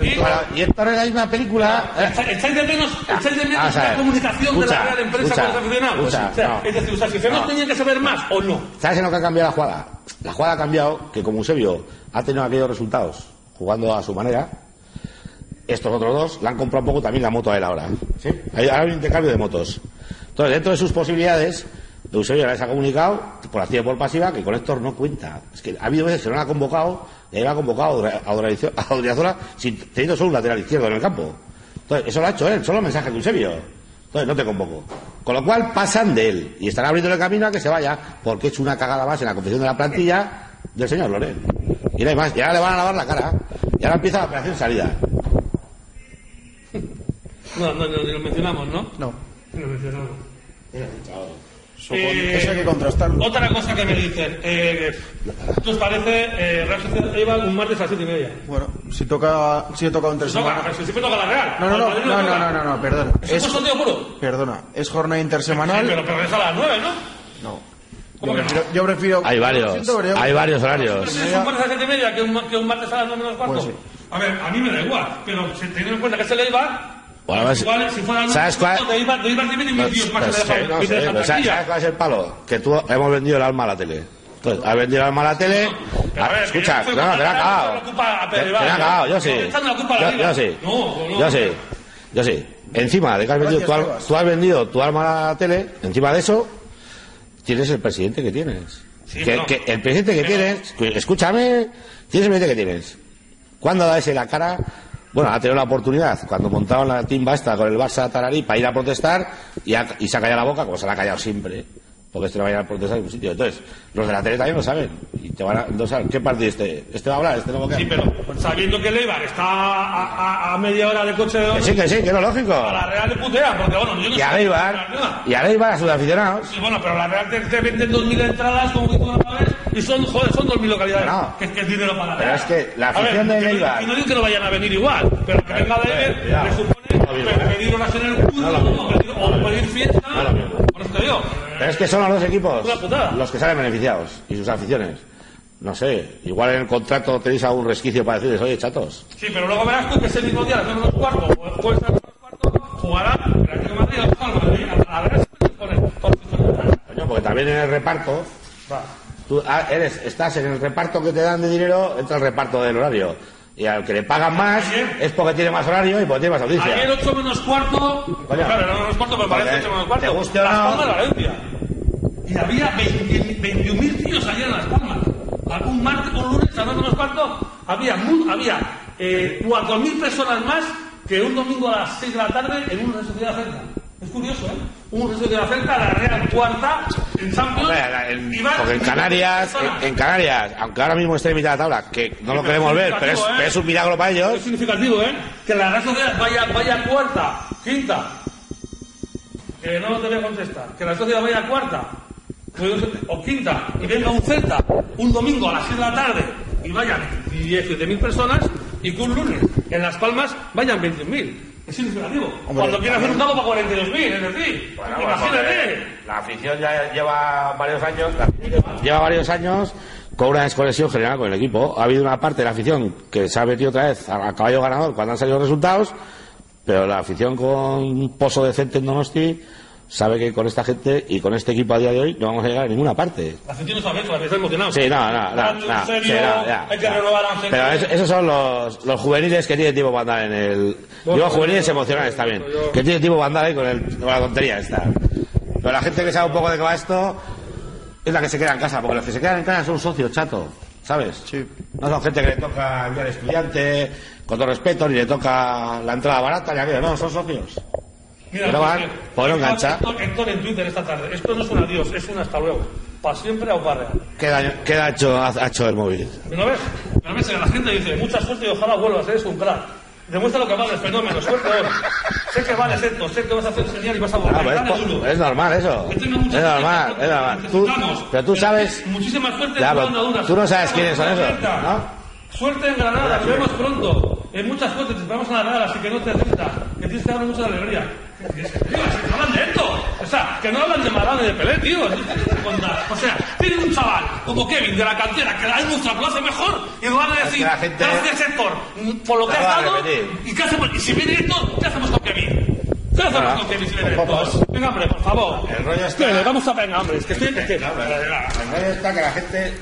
y, Bueno, y esto es la misma película. eh, Echáis de menos, echáis de Ah, menos o sea, la comunicación de la Real en prensa escucha, con los aficionados. escucha, o sea, no. es decir, los aficionados No. tenían que saber más o no. ¿Sabes en lo que ha cambiado la jugada? La jugada ha cambiado que como Eusebio ha tenido aquellos resultados jugando a su manera, estos otros dos le han comprado un poco también la moto a él ahora. ¿sí? Hay hay un intercambio de motos. Entonces, dentro de sus posibilidades, Eusebio les ha comunicado, por activa y por pasiva, que con Héctor no cuenta. Es que ha habido veces que no ha convocado, y ahí ha convocado a Odra- a Odriozola sin teniendo solo un lateral izquierdo en el campo. Entonces, eso lo ha hecho él, solo mensaje de Eusebio. Entonces, no te convoco. Con lo cual, pasan de él y están abriendo el camino a que se vaya, porque hecho una cagada más en la confección de la plantilla del señor Loren. Y no hay más. Y ahora le van a lavar la cara. Y ahora empieza la operación salida. No, no, no, ni lo mencionamos, ¿no? No. Ni lo mencionamos. Eh, eso hay que contrastarlo. Otra cosa que me dicen, eh, ¿qué os parece eh, Real Sociedad Eibar un martes a las siete y media? Bueno, si toca, si he tocado entre semana. si siempre toca la Real. No, no, no, no, no, toca. no, no, no, perdona. ¿Eso Es, es sorteo puro? perdona, es jornada Sí, intersemanal. pero, pero es a las nueve, ¿no? No. ¿Cómo Yo que no? prefiero, yo prefiero- Hay varios. siento, Hay varios horarios. ¿Es un martes a las siete y media que un, que un martes a las nueve menos cuarto? Pues sí. A ver, a mí me da igual, pero se- teniendo en cuenta que es el Eibar, Bueno, pues, Igual, si fuera ¿sabes cuál? sí, no que sé, dejan pero ¿sabes, taquilla. sabes cuál es el palo? Que tú hemos vendido el alma a la tele. Entonces, has vendido el alma a la tele. Pero a ver, escucha, no, no, te la ha cagado. Te la ha cagado, ¿eh? yo sí. No, a la Yo, sí. No, no, Yo no. sí. Yo sí. Encima de que vendido tú has vendido tu alma a la tele, encima de eso, tienes el presidente que tienes. Sí, que, que el presidente que tienes, escúchame, tienes el presidente que tienes. ¿Cuándo da ese la cara? Bueno, ha tenido la oportunidad cuando montaron la timba esta con el Barça Tararí para ir a protestar y, ha- y se ha callado la boca como se la ha callado siempre. Porque este no va a ir a protestar en ningún sitio. Entonces, los de la tele también lo saben. Y te van a, no saben, ¿qué partido este? ¿Este va a hablar? ¿Este no va a Sí, pero sabiendo que el Eibar está a, a- a media hora de coche de Que sí, que sí, que es lo lógico. a la Real le putea, porque bueno, yo no Y a sé- Leibar, y a Leibar a sus aficionados. Sí, bueno, pero la Real te, te venden 2.000 entradas, como que tú no sabes, y son, joder, son 2.000 localidades. No. Que, que es dinero para la Pero Real. es que la A ver, afición de que no- Eibar- Y no digo que no vayan a venir igual, pero que venga de Eibar cuidado. le supone pe- pedir horas en el culo, o pedir, fiesta. Lo. Por eso te digo. Pero es que son los dos equipos los que salen beneficiados y sus aficiones. No sé, igual en el contrato tenéis algún resquicio para decirles, oye, chatos. Sí, pero luego verás tú que ese mismo día, a las cuarto, o el jueves a las nueve menos cuarto, jugará el Atlético Madrid, Palma, a pone con Coño, porque también en el reparto, tú ah, eres, estás en el reparto que te dan de dinero, entra el reparto del horario. Y al que le pagan más Ayer- es porque tiene más horario y porque tiene más audiencia. Ayer 8 menos cuarto, Coño. claro, era 8 menos cuarto, pero parece Porque 8 menos cuarto. te guste o Las no. Palmas de Valencia. Y había 20 21.000 tíos ayer en Las Palmas. Un martes, un lunes, a 9 menos cuarto, había, había eh, 4.000 personas más que un domingo a las 6 de la tarde en un Real Sociedad Celta. Es curioso, ¿eh? Un Real Sociedad Celta, la Real cuarta, en Champions. La- en- y van porque en 20.000 Canarias, en, en Canarias, aunque ahora mismo esté en mitad de la tabla, que no lo queremos ver, pero es, significativo, ¿eh? pero es un milagro para ellos. Es significativo, ¿eh? Que la Real Sociedad vaya, vaya cuarta, quinta. Que no te voy a contestar. Que la Sociedad vaya cuarta o quinta y venga un Celta un domingo a las 6 de la tarde y vayan 17.000 personas y que un lunes en Las Palmas vayan 21.000. Es. Cuando quieras hacer un campo para 42.000, es decir, Bueno, pues, imagínate. la afición ya lleva varios años, lleva varios años con una desconexión general con el equipo. Ha habido una parte de la afición que se ha metido otra vez a, a caballo ganador cuando han salido los resultados, pero la afición con un pozo decente en Donosti sabe que con esta gente y con este equipo a día de hoy no vamos a llegar a ninguna parte. La afición no sabe eso, la está emocionada. Sí, no, no, no. Hablando en no, serio, sí, no, ya, hay que ya. renovar a. Pero es- esos son los, los juveniles que tienen tiempo para andar en el. Digo juveniles emocionales también. Que tienen tiempo para andar ahí con, el, con la tontería esta. Pero la gente que sabe un poco de qué va esto es la que se queda en casa, porque los que se quedan en casa son socios, chato. ¿Sabes? Sí. No son gente que le toca el día del estudiante, con todo respeto, ni le toca la entrada barata, ni aquello, no, son socios. Mira, no engancha. Héctor, en Twitter esta tarde. Esto no es un adiós, es un hasta luego. Para siempre a Ubarrea. ¿Qué daño, qué daño ha hecho, ha hecho el móvil? ¿Me lo ves? ¿Me lo ves? La gente dice, mucha suerte y ojalá vuelvas, eres un crack. Demuestra lo que vales, fenómeno, suerte hoy. Sé que vales esto, sé que vas a hacer señal y vas a volver. Ah, pues es, duro. es normal eso. Es normal, es normal. Tú, pero tú sabes. Muchísima suerte Ya, en tú no sabes quiénes son esos, ¿no? Suerte en Granada, nos vemos pronto. En mucha suerte, te esperamos en la Real, así que no te rindas. Que tienes que darme mucha alegría. No hablan de esto. O sea, que no hablan de Maradona y de Pelé, tío. No. O sea, tienen un chaval como Kevin de la cantera que demuestra que lo hace mejor y nos van a decir, gracias Héctor, por lo que has dado. ¿Y qué hacemos? Y si viene Héctor, ¿qué hacemos con Kevin? ¿Qué hacemos con Kevin si viene Héctor? Venga, hombre, por favor. El rollo está- le vamos a venga, hombre. Es que estoy... Es que... El rollo está que la gente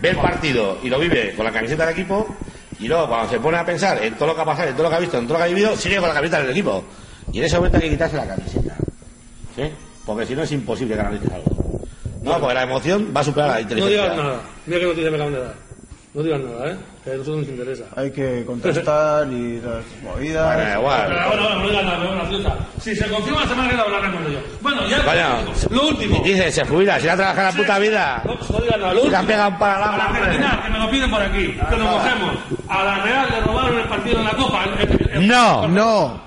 ve el partido y lo vive con la camiseta del equipo y luego cuando se pone a pensar en todo lo que ha pasado, en todo lo que ha visto, en todo lo que ha vivido, sigue con la camiseta del equipo. Y en ese momento hay que quitarse la camiseta. ¿Sí? Porque si no es imposible que analices algo. No, porque la emoción va a superar la No inteligencia. digas nada. Mira que noticia me acaban de dar. No digas nada, ¿eh? Que a nosotros nos interesa. Hay que contestar y las movidas. Bueno, igual. Pero bueno, bueno, no digas nada, me voy a una. Si se confirma la semana que viene, hablaremos de ello. Bueno, ya. Coño. Lo último. Dice, se jubila, si va a trabajar la puta vida. No, no digas nada. Lo Si último. pegado un palo al agua, Para hombre. terminar, que me lo piden por aquí. Que lo cogemos. A la Real le robaron el partido en la Copa. El- el- el- No, No,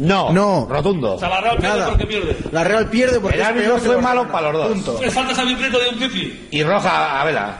no, No. rotundo. O sea, la Real pierde Nada. porque pierde. la Real pierde porque El árbitro fue malo para los dos. Punto. Es falta Xavi Prieto de un Titi. Y roja a vela.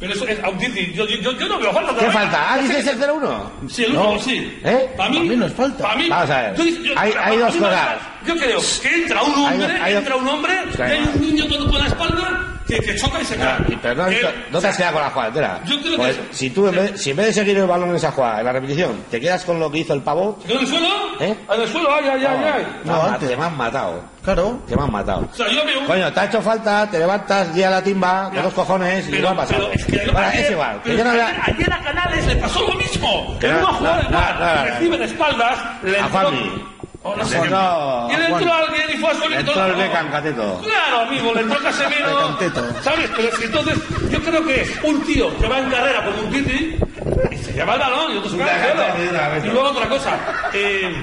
Pero eso es a un Titi. Yo, yo, yo no veo falta. ¿Qué falta? ¿Ah, dices el 0-1? Sí, el último sí. ¿Eh? Para mí, Para mí no es falta. Para mí, Vamos a ver. yo- yo- Hay- hay dos no cosas. Yo creo que entra un hombre, Hay- hay- entra un hombre, hay un niño todo con la espalda que, que choca y se cae. Pero no, no te has quedado con la jugada entera. Yo creo Pues, que- si tú, en vez, si en vez de seguir el balón en esa jugada, en la repetición, te quedas con lo que hizo el pavo, ¿Se quedó en el suelo? ¿Eh? ¿En el suelo? ¡Ay, ay, ay, ay! no, No, antes. te me han matado. Claro. Te me han matado. O sea, yo veo un... Coño, te ha hecho falta, te levantas, guía la timba, con Ya. los cojones y lo ha pasado. pero es que Bueno, ayer- es igual. Que yo no ayer, a Canales le pasó lo mismo. Que no- no, no, igual. no, no, Recibe de espaldas, le A. o no sé Le qué. entró- Y le entró alguien y fue a solito. Entró el Beckham Cateto. Claro, amigo, le entró Casemiro. ¿Sabes? Pero es que entonces, yo creo que es un tío que va en carrera como un titi y se lleva el balón y otro se cae al suelo. Y luego otra cosa. eh,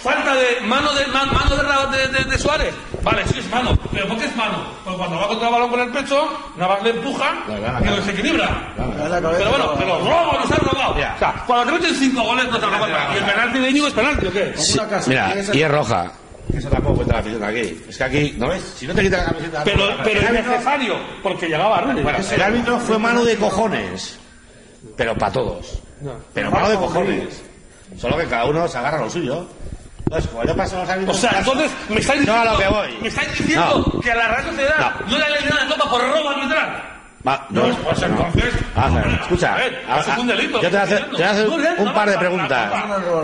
falta de mano de ma- mano de, de, de- de Suárez. Vale, sí es mano. ¿Pero por qué es mano? Pues cuando va contra el balón con el pecho, nada más le empuja la y lo desequilibra. La. Pero bueno, pero robo, nos han robado. Ya. O sea, cuando te meten cinco goles no te roban. ¿Y el penalti de Íñigo es penalti o qué? Una casa. Mira, y es roja. Que eso tampoco cuenta la afición de aquí. Es que aquí, ¿no ves? Si no te quitas la camiseta... Pero, pero el, es necesario, porque llegaba Rooney. bueno, el árbitro fue mano de cojones. Pero para todos. Pero mano de cojones. Solo que cada uno se agarra a lo suyo. Entonces, como yo paso los O sea, entonces me estáis No, diciendo, a lo que voy. Me estáis diciendo No. que a la Real Sociedad No. no, le la copa por robo arbitral. Va, no, Pues, pues no. entonces, hombre, escucha. a ver, a- eso es un delito, Yo te voy a hacer, te un par de preguntas.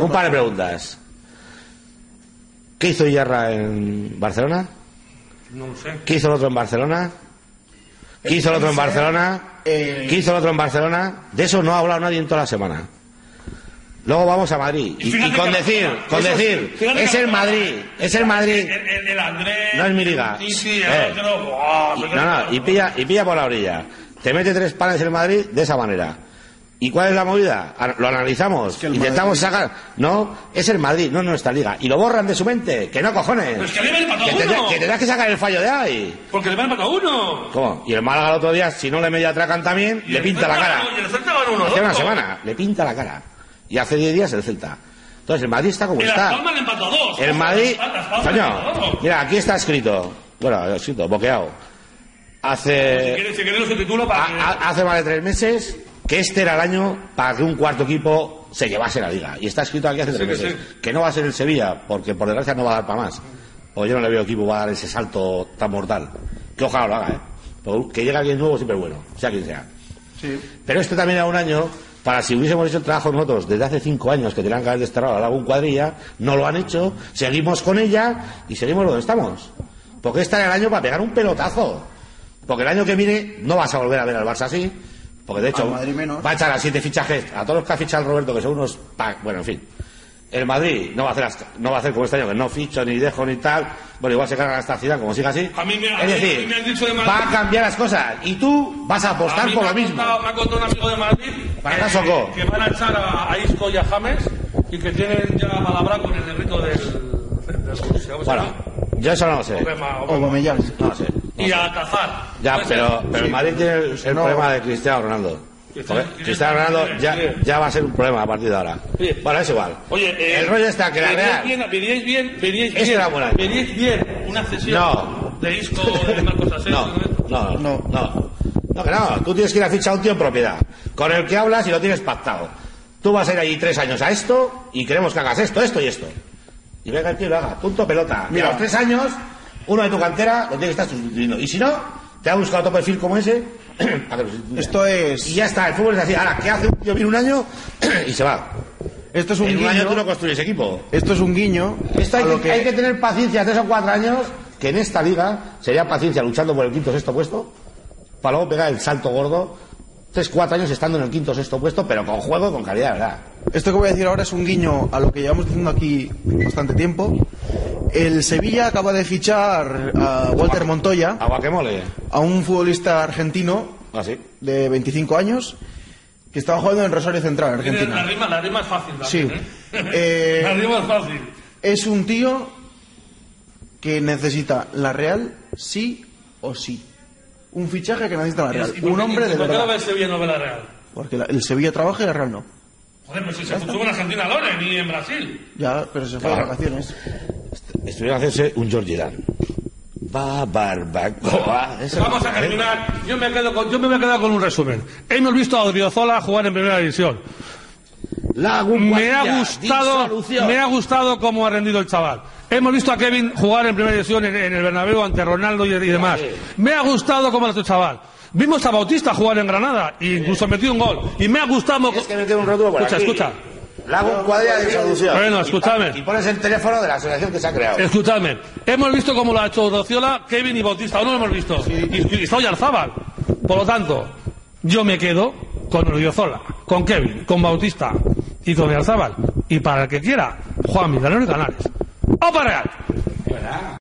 Un par de preguntas. ¿Qué hizo Iyarra en Barcelona? No lo sé. ¿Qué hizo el otro en Barcelona? ¿Qué hizo el otro en Barcelona? ¿Qué hizo el otro en Barcelona? De eso no ha hablado nadie en toda la semana. Luego vamos a Madrid. Y Y, fíjate y con decir, con decir, es el Madrid, es el Madrid. El, el, el Andrés. No es mi liga. Eh. otro. Y- pero- no, no, y pilla, y pilla por la orilla. Te mete tres panes en el Madrid de esa manera. ¿Y cuál es la movida? Lo analizamos, que intentamos Madrid- sacar. No, es el Madrid, no es nuestra liga. Y lo borran de su mente, que no cojones. Pero es que le empatado Que, que tendrás que sacar el fallo de ahí. Porque le van empatado uno. ¿Cómo? Y el Málaga el otro día, si no le medio atracan también, le pinta la cara. Uno. Hace una semana, le pinta la cara. Y hace 10 días el Celta. Entonces el Madrid está como está. Palmas le empató a dos. El Madrid. Coño, dos. mira, aquí está escrito. Bueno, escrito, boqueado. Si Hace. quieres, si quieres lo para que... a- a- hace más de tres meses que este era el año para que un cuarto equipo se llevase la liga. Y está escrito aquí hace tres que meses. sí. Que no va a ser el Sevilla, porque por desgracia no va a dar para más. O yo no le veo equipo va a dar ese salto tan mortal. Que ojalá lo haga, ¿eh? Que llegue alguien nuevo siempre es bueno, sea quien sea. Sí. Pero este también era un año para si hubiésemos hecho el trabajo nosotros desde hace cinco años que tenían que haber desterrado a la Lagun Cuadrilla, no lo han hecho, seguimos con ella y seguimos donde estamos. Porque este era el año para pegar un pelotazo. Porque el año que viene no vas a volver a ver al Barça así. Porque de hecho va a echar a siete fichajes a todos los que ha fichado el Roberto, que son unos... pa- Bueno, en fin. El Madrid no va a hacer las- no va a hacer como este año, que no ficho ni dejo ni tal. Bueno, igual se carga esta ciudad como siga así. A mí me- a es decir, a mí me han dicho de Madrid- va a cambiar las cosas. Y tú vas a A apostar mí por me lo ha mismo. contado- Me ha contado un amigo de Madrid Para que, van a echar a, a Isco y a James y que tienen ya palabra con el negrito del, del Borussia. ¿cómo se Bueno, yo eso no lo sé. Obama, Obama. No lo sé. Y a Cazar. Ya, pero, pero el Madrid tiene el, el No. problema de Cristiano Ronaldo. Porque Cristiano Ronaldo ya, ya va a ser un problema a partir de ahora. Sí. Bueno, es igual. Oye, eh, el rollo está que la veníais Real. Bien, veníais bien, veníais bien. era. Veníais bien una cesión No. de Isco, de Marcos Asensio. No, no, no, No. no. No, que no. Tú tienes que ir a fichar a un tío en propiedad, con el que hablas y lo tienes pactado. Tú vas a ir ahí tres años a esto y queremos que hagas esto, esto y esto. Y venga el tío y lo haga. Punto pelota. Mira, a los tres años, uno de tu cantera lo tiene que estar sustituyendo. Y si no, te ha buscado otro perfil como ese. Esto Y es. ya está, el fútbol es así. Ahora, ¿qué hace un tío? Viene un año y se va. Esto es un En un año tú no guiño. construyes equipo. Esto es un guiño. Esto hay que, hay que tener paciencia, tres o cuatro años, que en esta liga sería paciencia luchando por el quinto sexto puesto, para luego pegar el salto gordo, tres, cuatro años estando en el quinto o sexto puesto, pero con juego con calidad, ¿verdad? Esto que voy a decir ahora es un guiño a lo que llevamos diciendo aquí bastante tiempo. El Sevilla acaba de fichar a Walter Montoya, mole. a un futbolista argentino Así. de 25 años que estaba jugando en Rosario Central, Tiene- La Argentina. rima, la rima es fácil. Sí. también, ¿eh? Eh, la rima es fácil. Es un tío que necesita la Real sí o sí. Un fichaje que necesita la Real. ¿Y por Un qué- hombre y de ¿Por verdad. ves Sevilla no ve la Real? Porque la- el Sevilla trabaja y la Real no. Joder, pues si se puso en Argentina Lore, ni en Brasil. Ya, pero se fue de Claro. vacaciones. Estuvieron a hacerse un George Dan. Va barbacoa. Eso- Vamos a terminar. Yo me, quedo con, yo me voy a quedar con un resumen. Hemos visto a Odriozola jugar en primera división. La Me ha gustado, me ha gustado cómo ha rendido el chaval. Hemos visto a Kevin jugar en primera división en, en el Bernabéu ante Ronaldo y, y demás. Me ha gustado cómo lo ha hecho chaval. Vimos a Bautista jugar en Granada e incluso metió un gol. Y me ha gustado... Tienes que meter un por Escucha, aquí. escucha. Le hago un cuadrilla de solución. Bueno, escúchame. Y pones el teléfono de la asociación que se ha creado. Escuchadme, hemos visto cómo lo ha hecho Rociola, Kevin y Bautista, aún no lo hemos visto. Y, y soy Arzábal. Por lo tanto, yo me quedo con Odriozola, con Kevin, con Bautista y con Arzábal. Y para el que quiera, Juan Vidalero y Canales. Opera!